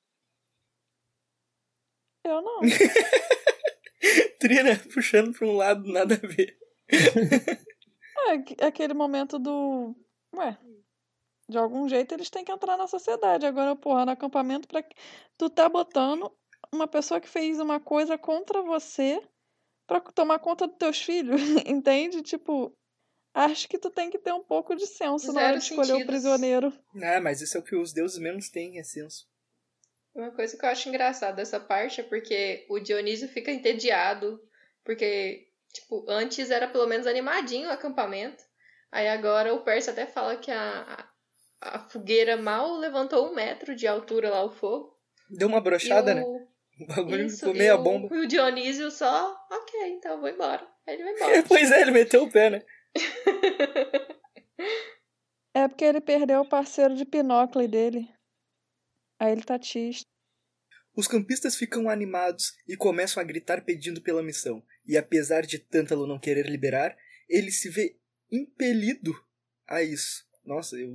S3: Eu não.
S1: Trina puxando pra um lado, nada a ver.
S3: É, aque- aquele momento do. Ué. De algum jeito eles têm que entrar na sociedade. Agora, porra, no acampamento, pra... tu tá botando uma pessoa que fez uma coisa contra você pra tomar conta dos teus filhos, entende? Tipo, acho que tu tem que ter um pouco de senso na hora
S4: Zero
S3: de escolher o
S4: sentidos.
S3: prisioneiro.
S1: Ah, mas isso é o que os deuses menos têm, é senso.
S4: Uma coisa que eu acho engraçada dessa parte é porque o Dionísio fica entediado, porque, tipo, antes era pelo menos animadinho o acampamento. Aí agora o Percy até fala que a, a, a fogueira mal levantou um metro de altura lá o fogo.
S1: Deu uma brochada, né?
S4: o,
S1: O bagulho
S4: isso,
S1: ficou meia
S4: o-
S1: bomba.
S4: E o Dionísio só, ok, então eu vou embora. Aí ele vai embora.
S1: pois é, ele meteu o pé, né?
S3: É porque ele perdeu o parceiro de Pinóquio dele. Aí ele tá triste.
S1: Os campistas ficam animados e começam a gritar pedindo pela missão. E apesar de Tântalo não querer liberar, ele se vê impelido a isso. Nossa, eu,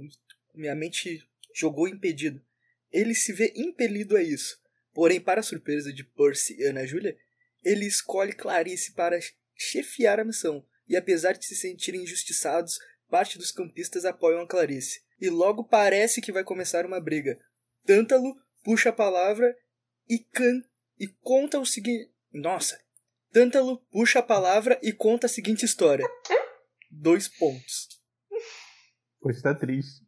S1: minha mente jogou impedido. Ele se vê impelido a isso. Porém, para a surpresa de Percy e Ana Júlia, ele escolhe Clarice para chefiar a missão. E apesar de se sentirem injustiçados, parte dos campistas apoiam a Clarice. E logo parece que vai começar uma briga. Tântalo puxa a palavra e, can... e conta o seguinte. Nossa! Tântalo puxa a palavra e conta a seguinte história. Dois pontos.
S2: Hoje tá triste.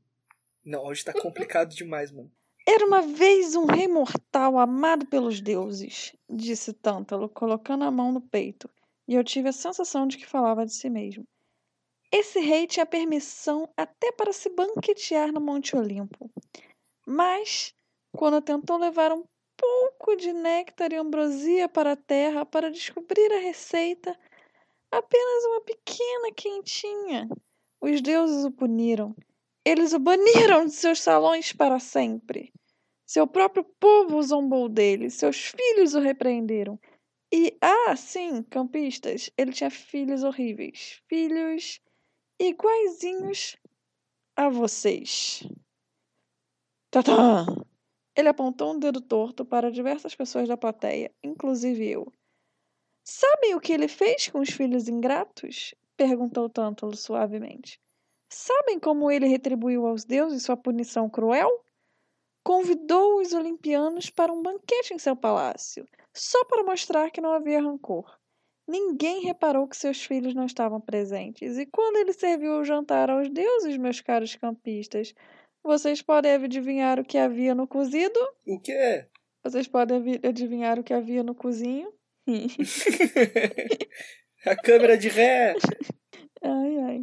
S1: Não, hoje tá complicado demais, mano.
S3: Era uma vez um rei mortal amado pelos deuses, disse Tântalo, colocando a mão no peito, e eu tive a sensação de que falava de si mesmo. Esse rei tinha permissão até para se banquetear no Monte Olimpo. Mas, quando tentou levar um pouco de néctar e ambrosia para a terra para descobrir a receita, apenas uma pequena quentinha, os deuses o puniram. Eles o baniram de seus salões para sempre. Seu próprio povo zombou dele, seus filhos o repreenderam. E, ah, sim, campistas, ele tinha filhos horríveis. Filhos iguaizinhos a vocês. Tatã! Ele apontou um dedo torto para diversas pessoas da plateia, inclusive eu. Sabem o que ele fez com os filhos ingratos? perguntou Tântalo suavemente. Sabem como ele retribuiu aos deuses sua punição cruel? Convidou os olimpianos para um banquete em seu palácio, só para mostrar que não havia rancor. Ninguém reparou que seus filhos não estavam presentes, e quando ele serviu o jantar aos deuses, meus caros campistas, vocês podem adivinhar o que havia no cozido?
S1: O que é?
S3: Vocês podem adivinhar o que havia no cozinho?
S1: a câmera de ré!
S3: Ai, ai.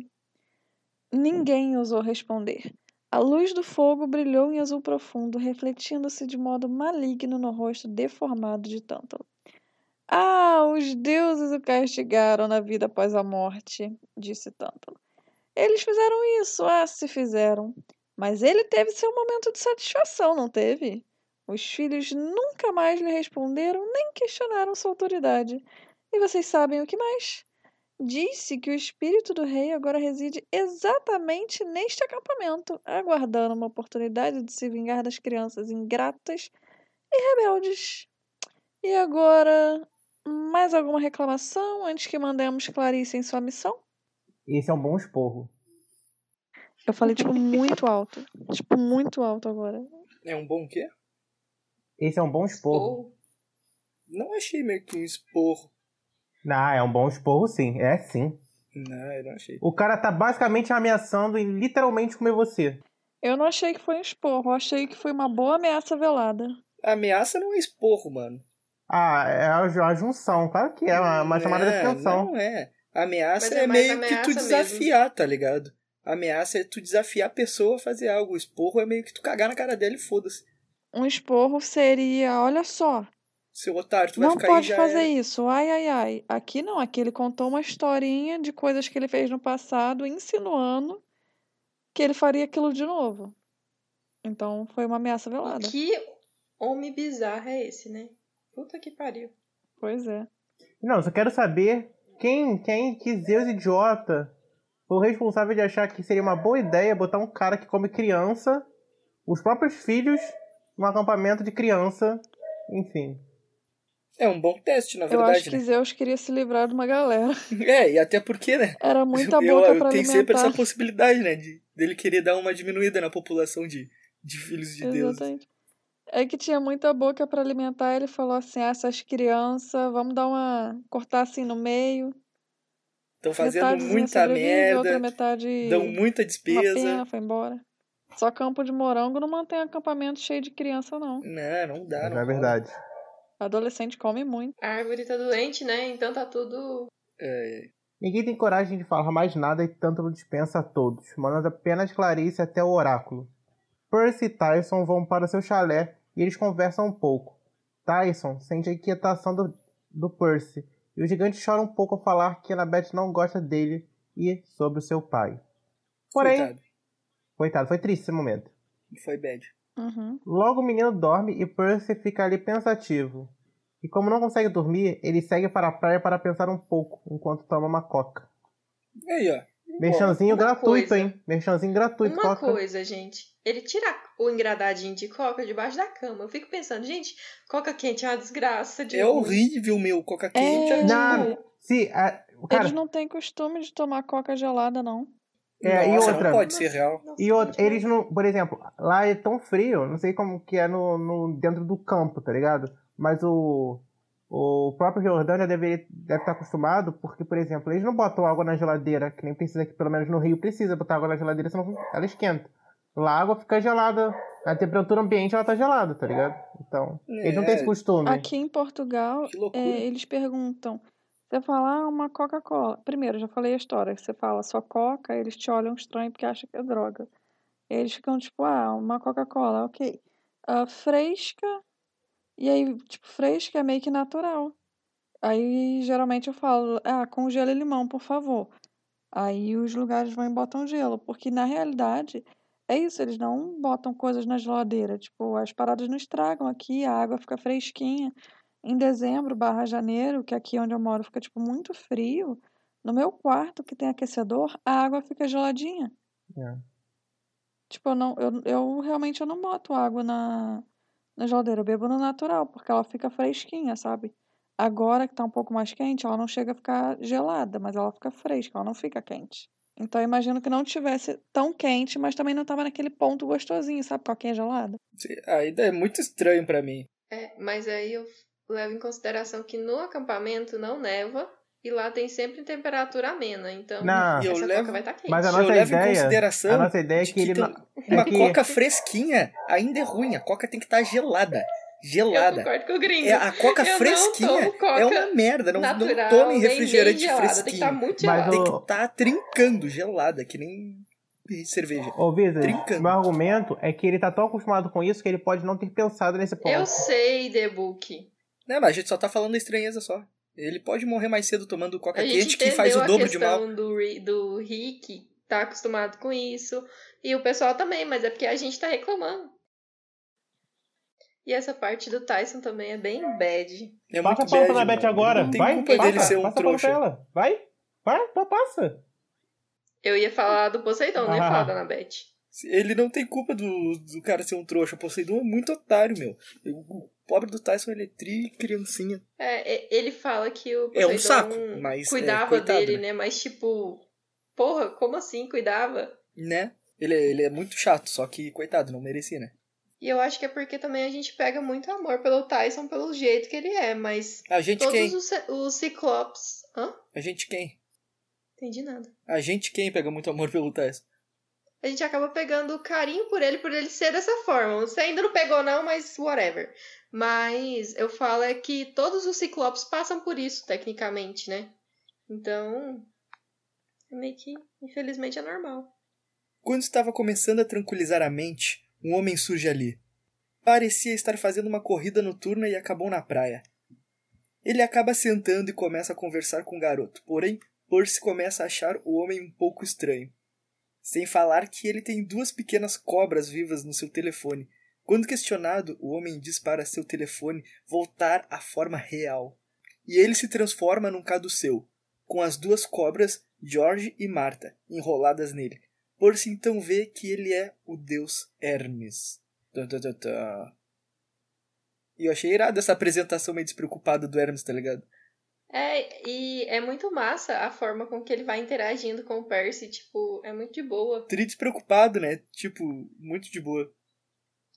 S3: Ninguém ousou responder. A luz do fogo brilhou em azul profundo, refletindo-se de modo maligno no rosto deformado de Tântalo. Ah, os deuses o castigaram na vida após a morte, disse Tântalo. Eles fizeram isso, ah, se fizeram. Mas ele teve seu momento de satisfação, não teve? Os filhos nunca mais lhe responderam nem questionaram sua autoridade. E vocês sabem o que mais? Disse que o espírito do rei agora reside exatamente neste acampamento, aguardando uma oportunidade de se vingar das crianças ingratas e rebeldes. E agora, mais alguma reclamação antes que mandemos Clarice em sua missão?
S2: Esse é um bom esporro.
S3: Eu falei, tipo, muito alto. Tipo, muito alto agora.
S1: É um bom quê?
S2: Esse é um bom esporro.
S1: Não achei meio que um esporro.
S2: Não, é um bom esporro sim. É sim.
S1: Não, eu não achei.
S2: O cara tá basicamente ameaçando e literalmente comer você.
S3: Eu não achei que foi um esporro, eu achei que foi uma boa ameaça velada.
S1: A ameaça não é esporro, mano.
S2: Ah, é a, junção, claro que é, uma, uma chamada
S1: é,
S2: de atenção.
S1: Não é. A ameaça é, é meio ameaça que tu desafiar, mesmo. tá ligado? A ameaça é tu desafiar a pessoa a fazer algo. O esporro é meio que tu cagar na cara dela e foda-se.
S3: Um esporro seria, olha só,
S1: seu otário, tu vai
S3: não
S1: ficar
S3: pode
S1: aí
S3: fazer
S1: é...
S3: isso, ai, ai, ai. Aqui não, aqui ele contou uma historinha de coisas que ele fez no passado, insinuando que ele faria aquilo de novo. Então foi uma ameaça velada.
S4: Que homem bizarro é esse, né? Puta que pariu.
S3: Pois é.
S2: Não, só quero saber quem, quem, que Zeus idiota foi o responsável de achar que seria uma boa ideia botar um cara que come criança, os próprios filhos, num acampamento de criança, enfim.
S1: É um bom teste, na verdade.
S3: Eu acho que
S1: né?
S3: Zeus queria se livrar de uma galera.
S1: É, e até porque, né?
S3: Era muita boca
S1: eu, eu
S3: pra
S1: Tem
S3: alimentar.
S1: sempre essa possibilidade, né? De, dele querer dar uma diminuída na população de, de filhos de Deus.
S3: Exatamente. É que tinha muita boca para alimentar, ele falou assim: ah, essas crianças, vamos dar uma. cortar assim no meio.
S1: Estão fazendo muita merda.
S3: Outra metade.
S1: Dão muita despesa.
S3: pena, foi embora. Só campo de morango não mantém acampamento cheio de criança, não.
S1: Não, não dá.
S2: Não,
S1: Não,
S2: é verdade.
S3: Adolescente come muito.
S4: A árvore tá doente, né? Então tá tudo.
S1: É,
S2: Ninguém tem coragem de falar mais nada e Tântalo dispensa a todos, mandando apenas Clarice até o oráculo. Percy e Tyson vão para seu chalé e eles conversam um pouco. Tyson sente a inquietação do, do Percy e o gigante chora um pouco ao falar que Annabeth não gosta dele e sobre o seu pai. Porém,
S1: coitado.
S2: coitado, foi triste esse momento.
S1: Foi bad.
S3: Uhum.
S2: Logo o menino dorme e Percy fica ali pensativo. E como não consegue dormir, ele segue para a praia para pensar um pouco, enquanto toma uma coca.
S1: Aí, ó.
S2: Merchanzinho
S4: uma
S2: gratuito,
S4: coisa.
S2: hein? Merchanzinho gratuito,
S4: Uma
S2: coca.
S4: coisa, gente. Ele tira o engradadinho de coca debaixo da cama. Eu fico pensando, gente, coca quente é uma desgraça de
S1: É
S4: ruim.
S1: horrível, meu. Coca quente.
S3: É.
S1: É...
S2: Não, se, a, cara,
S3: Eles não têm costume de tomar coca gelada, não.
S2: é, e
S1: Nossa,
S2: outra,
S1: não pode ser real.
S2: E outra, eles não, por exemplo, lá é tão frio, não sei como que é no, no dentro do campo, tá ligado? Mas o O próprio Jordão já deveria, deve estar acostumado, porque, por exemplo, eles não botam água na geladeira, que nem precisa aqui, pelo menos no Rio precisa botar água na geladeira, senão ela esquenta. Lá a água fica gelada, a temperatura ambiente ela tá gelada, tá ligado? Então, eles não têm esse
S1: É.
S2: costume.
S3: Aqui em Portugal,
S1: Que
S3: é, eles perguntam. Você fala ah, uma Coca-Cola. Primeiro, já falei a história. Você fala só Coca, eles te olham estranho porque acham que é droga. Eles ficam tipo, ah, uma Coca-Cola, ok. Ah, fresca. E aí, tipo, fresca é meio que natural. Aí, geralmente eu falo, ah, e limão, por favor. Aí os lugares vão e botam gelo. Porque na realidade, é isso, eles não botam coisas na geladeira. Tipo, as paradas não estragam aqui, a água fica fresquinha. Em dezembro barra janeiro, que aqui onde eu moro fica, tipo, muito frio, no meu quarto, que tem aquecedor, a água fica geladinha.
S2: É.
S3: Tipo, eu, não, eu, eu realmente eu não boto água na, na geladeira, eu bebo no natural, porque ela fica fresquinha, sabe? Agora que tá um pouco mais quente, ela não chega a ficar gelada, mas ela fica fresca, ela não fica quente. Então eu imagino que não tivesse tão quente, mas também não tava naquele ponto gostosinho, sabe? Coquinha gelada.
S1: Ainda é muito estranho pra mim.
S4: É, mas aí eu levo em consideração que no acampamento não neva e lá tem sempre temperatura amena, então
S2: Não.
S1: Eu
S4: essa
S1: levo-
S4: coca vai estar quente.
S2: Mas a
S1: Eu
S2: nossa
S1: em
S2: ideia,
S1: consideração
S2: a nossa ideia é
S1: de
S2: que ele não-
S1: uma
S2: é que-
S1: coca fresquinha ainda é ruim. A coca tem que estar gelada.
S4: Eu
S1: Gelada.
S4: concordo com o gringo.
S1: É, a coca
S4: Eu
S1: fresquinha
S4: coca
S1: é uma merda. Não, não tomem
S4: nem
S1: refrigerante
S4: gelada, Tem que
S1: fresquinho.
S4: estar muito
S2: Mas
S4: gelada.
S2: o-
S1: Tem que estar trincando, gelada, que nem cerveja.
S2: Ô, Visa,
S1: Trincando.
S2: meu argumento é que ele tá tão acostumado com isso que ele pode não ter pensado nesse ponto.
S4: Eu sei, The Book.
S1: Não, mas a gente só tá falando estranheza só. Ele pode morrer mais cedo tomando coca
S4: A gente
S1: quente que faz o dobro de mal.
S4: do, do Rick, tá acostumado com isso. E o pessoal também, mas é porque a gente tá reclamando. E essa parte do Tyson também é bem bad.
S1: É
S2: Passa a
S1: muito
S2: pau
S1: bad,
S2: pra Beth agora.
S1: Não tem
S2: Vai,
S1: culpa
S2: passa,
S1: dele ser um
S2: passa
S1: trouxa.
S2: ela. Vai, vai, passa.
S4: Eu ia falar do Poseidon, não ia
S2: Ah.
S4: falar da Anabeth.
S1: Ele não tem culpa do, do cara ser um trouxa. Poseidon é muito otário, meu. O pobre do Tyson, ele é tri criancinha.
S4: É, ele fala que o
S1: É um
S4: Poseidon
S1: saco, mas, é,
S4: cuidava
S1: coitado,
S4: dele,
S1: né?
S4: né? Mas tipo, porra, como assim cuidava?
S1: Né? Ele, é- ele é muito chato, só que, coitado, não merecia, né?
S4: E eu acho que é porque também a gente pega muito amor pelo Tyson pelo jeito que ele é, mas
S1: A gente
S4: todos
S1: quem?
S4: os, os Ciclopes. Hã?
S1: A gente quem?
S4: Entendi nada.
S1: A gente quem pega muito amor pelo Tyson?
S4: A gente acaba pegando carinho por ele, por ele ser dessa forma. Você ainda não pegou, não, mas whatever. Mas eu falo é que todos os Ciclopes passam por isso, tecnicamente, né? Então. Meio que, infelizmente, é normal.
S1: Quando estava começando a tranquilizar a mente, um homem surge ali. Parecia estar fazendo uma corrida noturna e acabou na praia. Ele acaba sentando e começa a conversar com o garoto, porém, Percy começa a achar o homem um pouco estranho. Sem falar que ele tem duas pequenas cobras vivas no seu telefone. Quando questionado, o homem diz para seu telefone voltar à forma real. E ele se transforma num caduceu, com as duas cobras, George e Marta, enroladas nele. Percy então vê que ele é o deus Hermes. E eu achei irado essa apresentação meio despreocupada do Hermes, tá ligado?
S4: É, e é muito massa a forma com que ele vai interagindo com o Percy. Tipo, é muito de boa.
S1: Tri despreocupado, né? Tipo, muito de boa.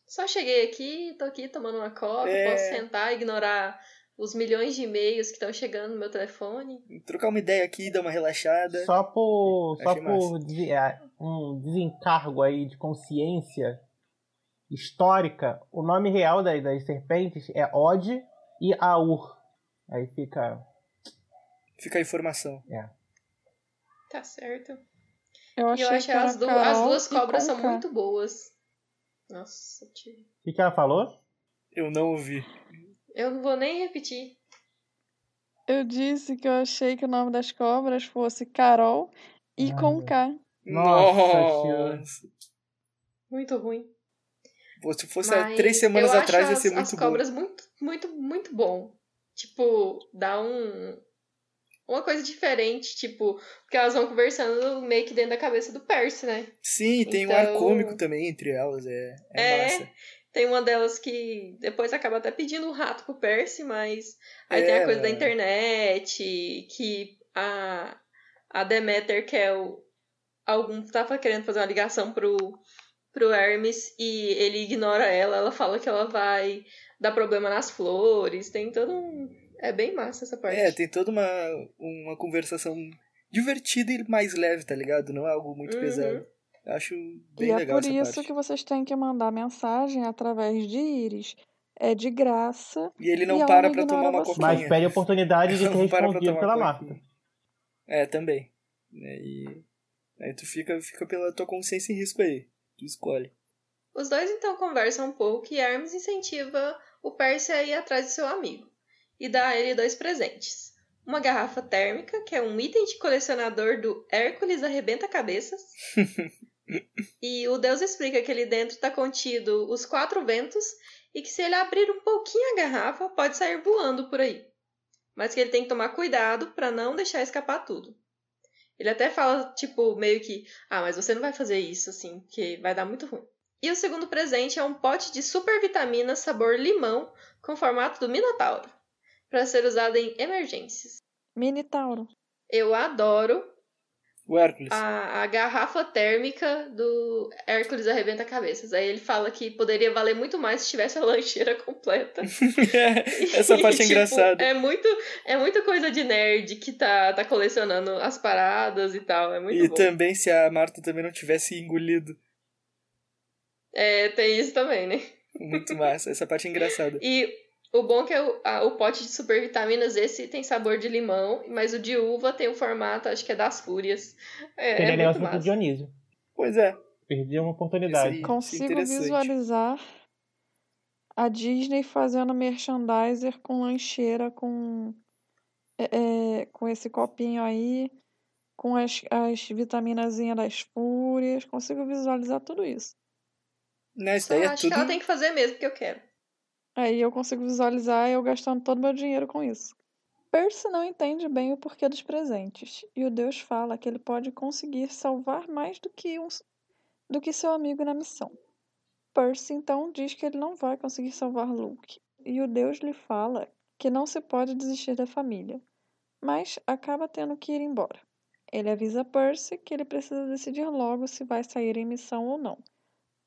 S4: Só cheguei aqui, tô aqui tomando uma coca,
S1: É.
S4: posso sentar, ignorar os milhões de e-mails que estão chegando no meu telefone.
S1: Trocar uma ideia aqui, dar uma relaxada.
S2: Só por, só por é, um desencargo aí de consciência histórica, o nome real das, das serpentes é Od e Aur. Aí fica.
S1: Fica a informação.
S4: Tá certo.
S3: Eu
S4: E
S3: achei
S4: eu acho
S3: que
S4: as, du-
S3: Carol
S4: as duas cobras são muito boas. Nossa, tio.
S2: O que, que ela falou?
S1: Eu não ouvi.
S4: Eu não vou nem repetir.
S3: Eu disse que eu achei que o nome das cobras fosse Carol e
S2: Ai,
S3: Conká.
S2: Nossa,
S1: Nossa.
S4: Muito ruim.
S1: Pô, Se fosse
S4: Mas
S1: três semanas
S4: eu
S1: atrás, ia
S4: acho
S1: ser
S4: as,
S1: muito
S4: as
S1: bom.
S4: cobras muito, muito, muito bom. Tipo, dá um. Uma coisa diferente, tipo, porque elas vão conversando meio que dentro da cabeça do Percy, né?
S1: Sim, tem um ar
S4: Então-
S1: cômico também entre elas. É, é,
S4: É.
S1: massa.
S4: Tem uma delas que depois acaba até pedindo um rato pro Percy, mas aí tem
S1: É,
S4: a coisa da internet, que a, a Demeter quer o, algum tava querendo fazer uma ligação pro, pro Hermes e ele ignora ela, ela fala que ela vai dar problema nas flores, tem todo um. É bem massa essa parte.
S1: É, tem toda uma, uma conversação divertida e mais leve, tá ligado? Não é algo muito
S4: Uhum.
S1: pesado. Eu acho bem
S3: E é
S1: legal
S3: por
S1: essa
S3: isso
S1: parte.
S3: que vocês têm que mandar mensagem através de íris. É de graça.
S1: E ele
S3: E
S1: não
S3: ela
S1: para
S3: não
S1: pra tomar uma
S3: você.
S1: coquinha.
S2: Mas pede a oportunidade de ser
S1: Não para pra
S2: respondido
S1: tomar
S2: pela. Marta.
S1: É, também. É, E aí tu fica, fica pela tua consciência em risco aí. Tu escolhe.
S4: Os dois então conversam um pouco e Hermes incentiva o Percy a ir atrás de seu amigo e dá a ele dois presentes. Uma garrafa térmica, que é um item de colecionador do Hércules Arrebenta Cabeças. e o deus explica que ali dentro está contido os quatro ventos e que se ele abrir um pouquinho a garrafa, pode sair voando por aí. Mas que ele tem que tomar cuidado para não deixar escapar tudo. Ele até fala, tipo, meio que, ah, mas você não vai fazer isso, assim, que vai dar muito ruim. E o segundo presente é um pote de super vitaminas sabor limão com formato do Minotauro, para ser usado em emergências.
S3: Minitauro.
S4: Eu adoro
S1: O Hércules.
S4: a, a garrafa térmica do Hércules Arrebenta Cabeças. Aí ele fala que poderia valer muito mais se tivesse a lancheira completa.
S1: Essa parte é
S4: Tipo,
S1: engraçada.
S4: É muito, é muita coisa de nerd que tá, tá colecionando as paradas e tal. É muito
S1: E
S4: bom.
S1: também se a Marta também não tivesse engolido.
S4: É, tem isso também, né?
S1: Muito massa. Essa parte é engraçada.
S4: E o bom é que o, a- o pote de super vitaminas, esse tem sabor de limão, mas o de uva tem o formato, acho que é das fúrias. É, é
S2: legal
S4: muito
S2: se fosse o
S4: massa.
S2: Dionísio.
S1: Pois é.
S2: Perdi uma oportunidade.
S1: Aí.
S3: Consigo
S1: interessante.
S3: visualizar a Disney fazendo merchandiser com lancheira, com, é, é, com esse copinho aí, com as, as vitaminazinhas das fúrias. Consigo visualizar tudo isso.
S1: Né, isso
S4: Só
S1: daí é
S4: acho
S1: tudo.
S4: que ela tem que fazer mesmo, porque eu quero.
S3: Aí eu consigo visualizar eu gastando todo o meu dinheiro com isso. Percy não entende bem o porquê dos presentes, e o Deus fala que ele pode conseguir salvar mais do que, um, do que seu amigo na missão. Percy então diz que ele não vai conseguir salvar Luke, e o Deus lhe fala que não se pode desistir da família, mas acaba tendo que ir embora. Ele avisa Percy que ele precisa decidir logo se vai sair em missão ou não,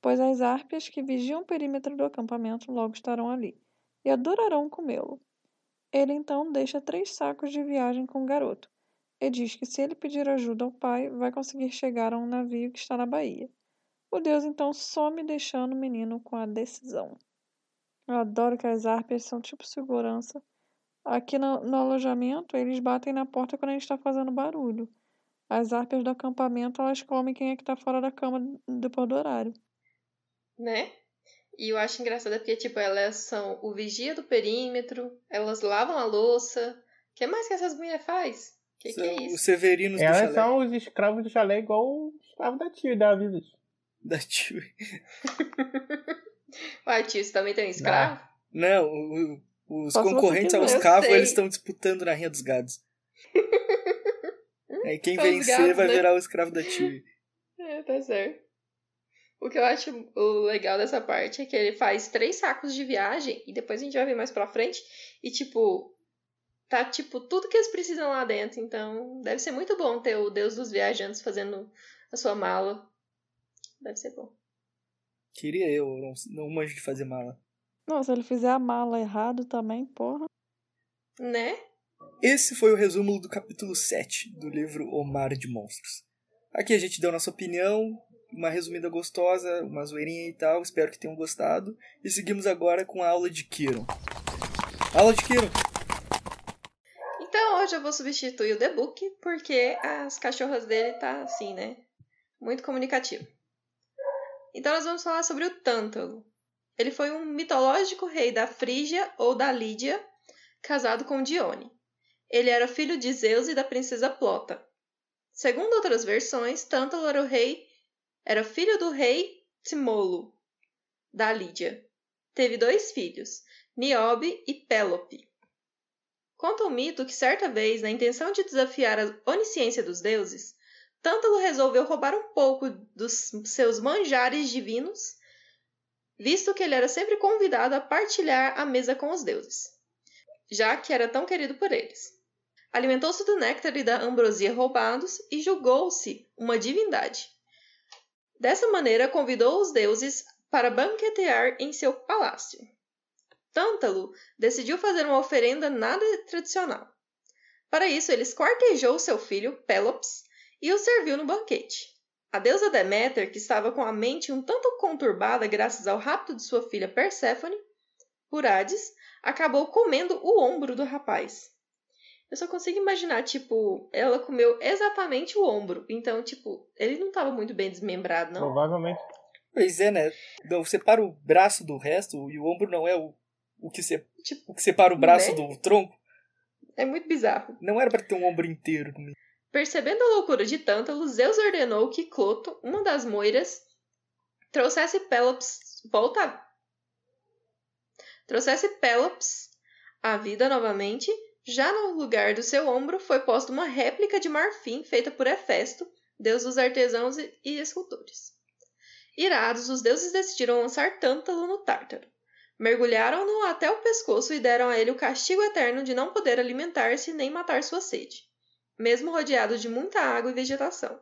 S3: pois as árpias que vigiam o perímetro do acampamento logo estarão ali e adorarão comê-lo. Ele então deixa três sacos de viagem com o garoto e diz que se ele pedir ajuda ao pai, vai conseguir chegar a um navio que está na Bahia. O deus então some deixando o menino com a decisão. Eu adoro que as árpias são tipo segurança. Aqui no, no alojamento, eles batem na porta quando a gente está fazendo barulho. As árpias do acampamento, elas comem quem é que tá fora da cama depois do horário.
S4: Né? E eu acho engraçado porque, tipo, elas são o vigia do perímetro, elas lavam a louça. O que mais que essas mulheres faz? Que que é isso?
S1: Os Severinos do
S2: Elas
S1: chalé.
S2: são os escravos do chalé igual o escravo da tia da Avisos.
S1: Da tio.
S4: Ué, tio, você também tem um escravo?
S1: Não, o- o- os concorrentes aos
S4: sei.
S1: eles estão disputando na Rinha dos Gados. Aí quem
S4: São
S1: vencer
S4: gados,
S1: vai
S4: né?
S1: virar o escravo da tio.
S4: É, tá certo. O que eu acho o legal dessa parte é que ele faz três sacos de viagem e depois a gente vai ver mais pra frente. E, tipo, tá, tipo, tudo que eles precisam lá dentro. Então, deve ser muito bom ter o Deus dos Viajantes fazendo a sua mala. Deve ser bom.
S1: Queria eu, não, não manjo de fazer mala.
S3: Não, se ele fizer a mala errado também, porra.
S4: Né?
S1: Esse foi o resumo do capítulo 7 do livro O Mar de Monstros. Aqui a gente deu nossa opinião, uma resumida gostosa, uma zoeirinha e tal, espero que tenham gostado. E seguimos agora com a aula de Kiron. Aula de Kiron!
S4: Então, hoje eu vou substituir o The Book porque as cachorras dele tá assim, né? Muito comunicativo. Então, nós vamos falar sobre o Tântalo. Ele foi um mitológico rei da Frígia ou da Lídia, casado com Dione. Ele era filho de Zeus e da princesa Plota. Segundo outras versões, Tântalo era o rei, era filho do rei Timolo, da Lídia. Teve dois filhos, Niobe e Pélope. Conta o mito que certa vez, na intenção de desafiar a onisciência dos deuses, Tântalo resolveu roubar um pouco dos seus manjares divinos, visto que ele era sempre convidado a partilhar a mesa com os deuses, já que era tão querido por eles. Alimentou-se do néctar e da ambrosia roubados e julgou-se uma divindade. Dessa maneira, convidou os deuses para banquetear em seu palácio. Tântalo decidiu fazer uma oferenda nada tradicional. Para isso, ele esquartejou seu filho, Pelops, e o serviu no banquete. A deusa Deméter, que estava com a mente um tanto conturbada graças ao rapto de sua filha Perséfone, por Hades, acabou comendo o ombro do rapaz. Eu só consigo imaginar, tipo, ela comeu exatamente o ombro. Então, tipo, ele não estava muito bem desmembrado, não.
S2: Provavelmente.
S1: Pois é, né? Não, separa o braço do resto e o ombro não é o, o, que, se,
S4: Tipo,
S1: o que separa o braço
S4: Né?
S1: do tronco.
S4: é muito bizarro.
S1: Não era pra ter um ombro inteiro.
S4: Percebendo a loucura de Tântalo, Zeus ordenou que Cloto, uma das moiras, trouxesse Pelops volta trouxesse Pelops à vida novamente. Já no lugar do seu ombro foi posta uma réplica de marfim feita por Hefesto, deus dos artesãos e escultores. Irados, os deuses decidiram lançar Tântalo no Tártaro. Mergulharam-no até o pescoço e deram a ele o castigo eterno de não poder alimentar-se nem matar sua sede mesmo rodeado de muita água e vegetação.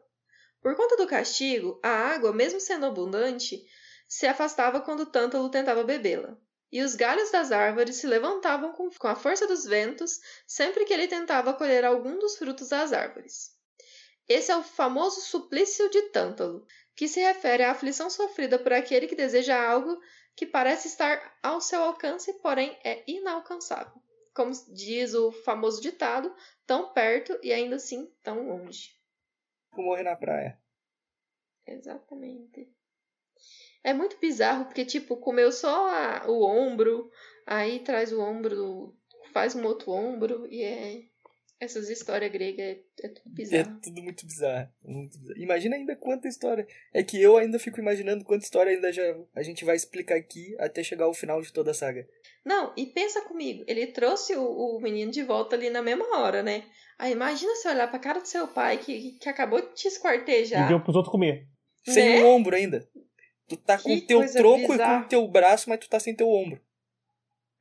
S4: Por conta do castigo, a água, mesmo sendo abundante, se afastava quando Tântalo tentava bebê-la. E os galhos das árvores se levantavam com, com a força dos ventos sempre que ele tentava colher algum dos frutos das árvores. Esse é o famoso suplício de Tântalo, que se refere à aflição sofrida por aquele que deseja algo que parece estar ao seu alcance, porém é inalcançável. Como diz o famoso ditado, tão perto e ainda assim tão longe.
S1: Vou morrer na praia.
S4: Exatamente. É muito bizarro, porque, tipo, comeu só a- o ombro, aí traz o ombro, faz um outro ombro, e é. Essas histórias gregas é, é tudo
S1: É
S4: bizarro.
S1: tudo muito bizarro, muito bizarro. Imagina ainda quanta história. É que eu ainda fico imaginando quanta história ainda já a gente vai explicar aqui até chegar ao final de toda a saga.
S4: Não, e pensa comigo, ele trouxe o, o menino de volta ali na mesma hora, né? Aí imagina você olhar pra cara do seu pai que, que acabou de te
S2: E
S4: esquartejar.
S2: deu pros outros comer.
S1: Sem
S4: Né?
S1: o ombro ainda. Tu tá com
S4: Que
S1: o teu
S4: coisa
S1: tronco e
S4: bizarra.
S1: com o teu braço, mas tu tá sem teu ombro.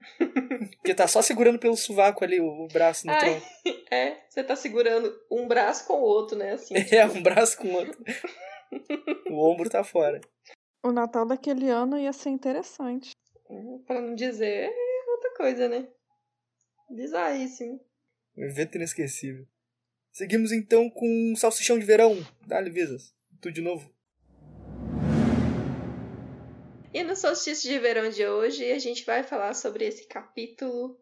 S1: Porque tá só segurando pelo sovaco ali o, o braço no
S4: Ai.
S1: tronco.
S4: É, você tá segurando um braço com o outro, né? Assim.
S1: É, um braço com o outro. O ombro tá fora.
S3: O Natal daquele ano ia ser interessante.
S4: Pra não dizer é outra coisa, né? Bizarríssimo.
S1: Um evento inesquecível. Seguimos então com salsichão de verão. Dá-lhe, Visas. Tu de novo.
S4: E no solstício de verão de hoje, a gente vai falar sobre esse capítulo.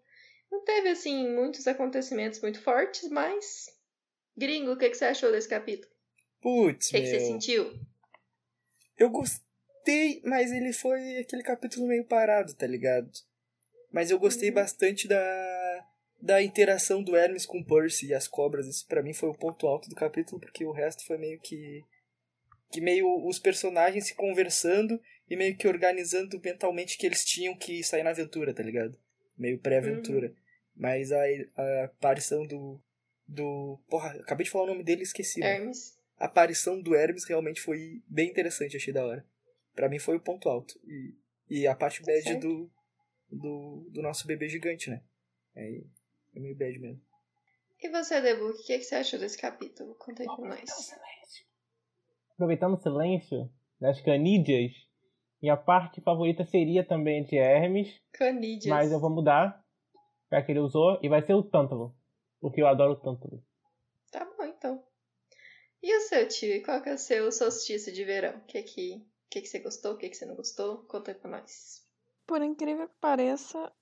S4: Não teve, assim, muitos acontecimentos muito fortes, mas. Gringo, o que, que você achou desse capítulo? O
S1: Putz,
S4: que, que você
S1: meu.
S4: sentiu?
S1: Eu gostei, mas ele foi aquele capítulo meio parado, tá ligado? Mas eu gostei
S4: Uhum.
S1: bastante da, da interação do Hermes com o Percy e as cobras. Isso pra mim foi o ponto alto do capítulo, porque o resto foi meio que. Que meio os personagens se conversando e meio que organizando mentalmente que eles tinham que sair na aventura, tá ligado? Meio pré-aventura. Mas a, a aparição do. Do. Porra, acabei de falar o nome dele e esqueci.
S4: Hermes.
S1: a aparição do Hermes realmente foi bem interessante, achei da hora. Pra mim foi o ponto alto. E, e a parte bad
S4: certo.
S1: do, do, do nosso bebê gigante, né? Aí é meio bad mesmo.
S4: E você, Debook, o que, que você achou desse capítulo? Conta aí pra nós.
S2: Aproveitando o silêncio das canídeas, minha parte favorita seria também de Hermes,
S4: Canídeas.
S2: mas eu vou mudar para que ele usou e vai ser o Tântalo, porque eu adoro o Tântalo.
S4: Tá bom, então. E o seu tio? E qual que é o seu solstício de verão? O que que, que que você gostou? O que que você não gostou? Conta aí pra nós.
S3: Por incrível que pareça,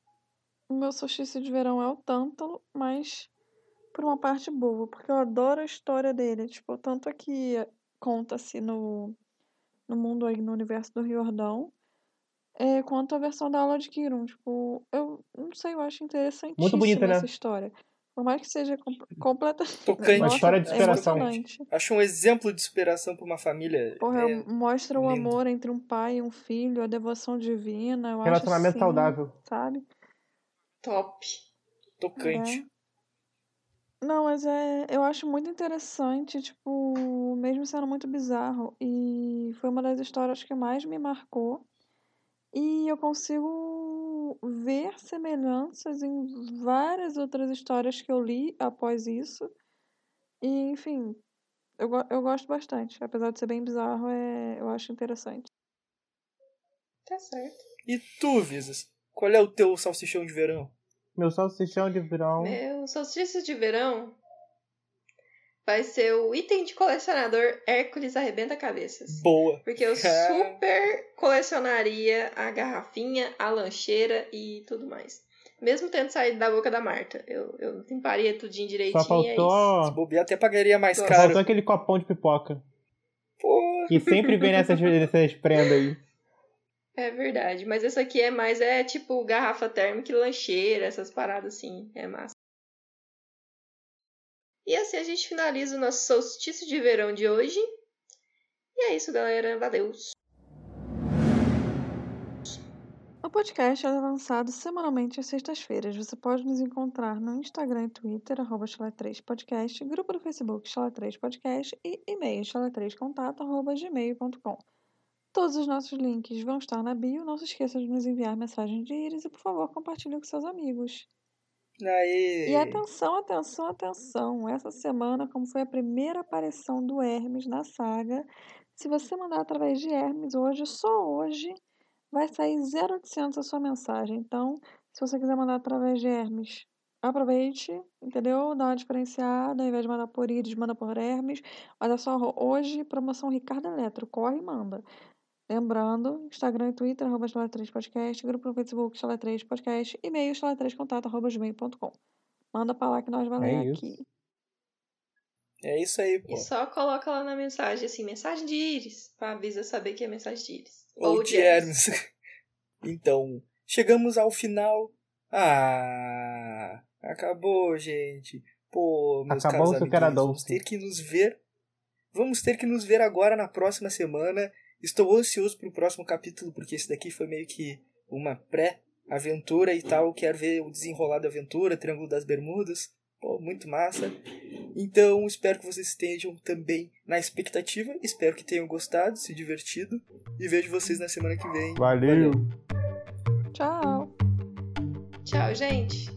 S3: o meu solstício de verão é o Tântalo, mas por uma parte boa, porque eu adoro a história dele. Tipo, tanto que conta-se no, no mundo aí, no universo do Riordão, é, quanto a versão da aula de Kiron. Tipo, eu não sei, eu acho interessantíssima
S2: bonita, né?
S3: essa história. Por mais que seja com, completa...
S1: Tocante.
S2: Uma história de
S3: é
S2: superação.
S3: emocionante.
S1: Acho um exemplo de superação pra uma família.
S3: Porra,
S1: é,
S3: mostra o
S1: lindo.
S3: amor entre um pai e um filho, a devoção divina. Eu
S2: Relacionamento
S3: acho, assim,
S2: saudável.
S3: Sabe?
S4: Top.
S1: tocante.
S3: Não, mas é, eu acho muito interessante, tipo, mesmo sendo muito bizarro. E foi uma das histórias que mais me marcou. E eu consigo ver semelhanças em várias outras histórias que eu li após isso. E, enfim, eu, eu gosto bastante. Apesar de ser bem bizarro, é, eu acho interessante.
S4: Tá certo.
S1: E tu, Visas? Qual é o teu salsichão de verão?
S2: Meu salsichão de verão.
S4: Meu solstício de verão vai ser o item de colecionador Hércules Arrebenta Cabeças.
S1: Boa.
S4: Porque eu super colecionaria a garrafinha, a lancheira e tudo mais. Mesmo tendo saído da boca da Marta. Eu, eu limparia tudinho direitinho.
S2: Só
S4: e é isso.
S2: faltou.
S1: Se bobear até pagaria mais
S4: Só
S1: caro.
S2: Faltou aquele copão de pipoca.
S1: Pô,
S2: Que sempre vem nessas, nessas prendas aí.
S4: É verdade. Mas essa aqui é mais, é tipo garrafa térmica lancheira, essas paradas assim. É massa. E assim a gente finaliza o nosso solstício de verão de hoje. E é isso, galera. Valeu!
S3: O podcast é lançado semanalmente às sextas-feiras. Você pode nos encontrar no Instagram e Twitter, arroba chala3podcast, grupo do Facebook Chala3podcast e e-mail chala3contato, arroba gmail.com. Todos os nossos links vão estar na bio. Não se esqueça de nos enviar mensagem de íris e, por favor, compartilhe com seus amigos.
S1: aí.
S3: E atenção, atenção, atenção. Essa semana, como foi a primeira aparição do Hermes na saga, se você mandar através de Hermes hoje, só hoje, vai sair 0800 a sua mensagem. Então, se você quiser mandar através de Hermes, aproveite, entendeu? Dá uma diferenciada, ao invés de mandar por Iris, manda por Hermes. Olha só, hoje, promoção Ricardo Eletro, corre e manda. Lembrando, Instagram e Twitter, arroba Chala3podcast, grupo no Facebook, Chala3podcast, e-mail, chala3contato, arroba gmail.com. Manda pra lá que nós vamos
S2: É
S3: ler
S2: isso.
S3: aqui.
S1: É isso aí, pô.
S4: E só coloca lá na mensagem assim, mensagem de íris, pra avisa saber que é mensagem de íris.
S1: Ou de Hermes. Então, chegamos ao final. Ah, acabou, gente. Pô, meus
S2: Acabou
S1: caros amiguinhos, vamos ter que nos ver. Vamos ter que nos ver agora na próxima semana. Estou ansioso pro próximo capítulo, porque esse daqui foi meio que uma pré-aventura e tal. Quero ver o desenrolar da aventura, Triângulo das Bermudas. Pô, muito massa. Então, espero que vocês estejam também na expectativa. Espero que tenham gostado, se divertido. E vejo vocês na semana que vem.
S2: Valeu.
S3: Tchau!
S4: Tchau, gente.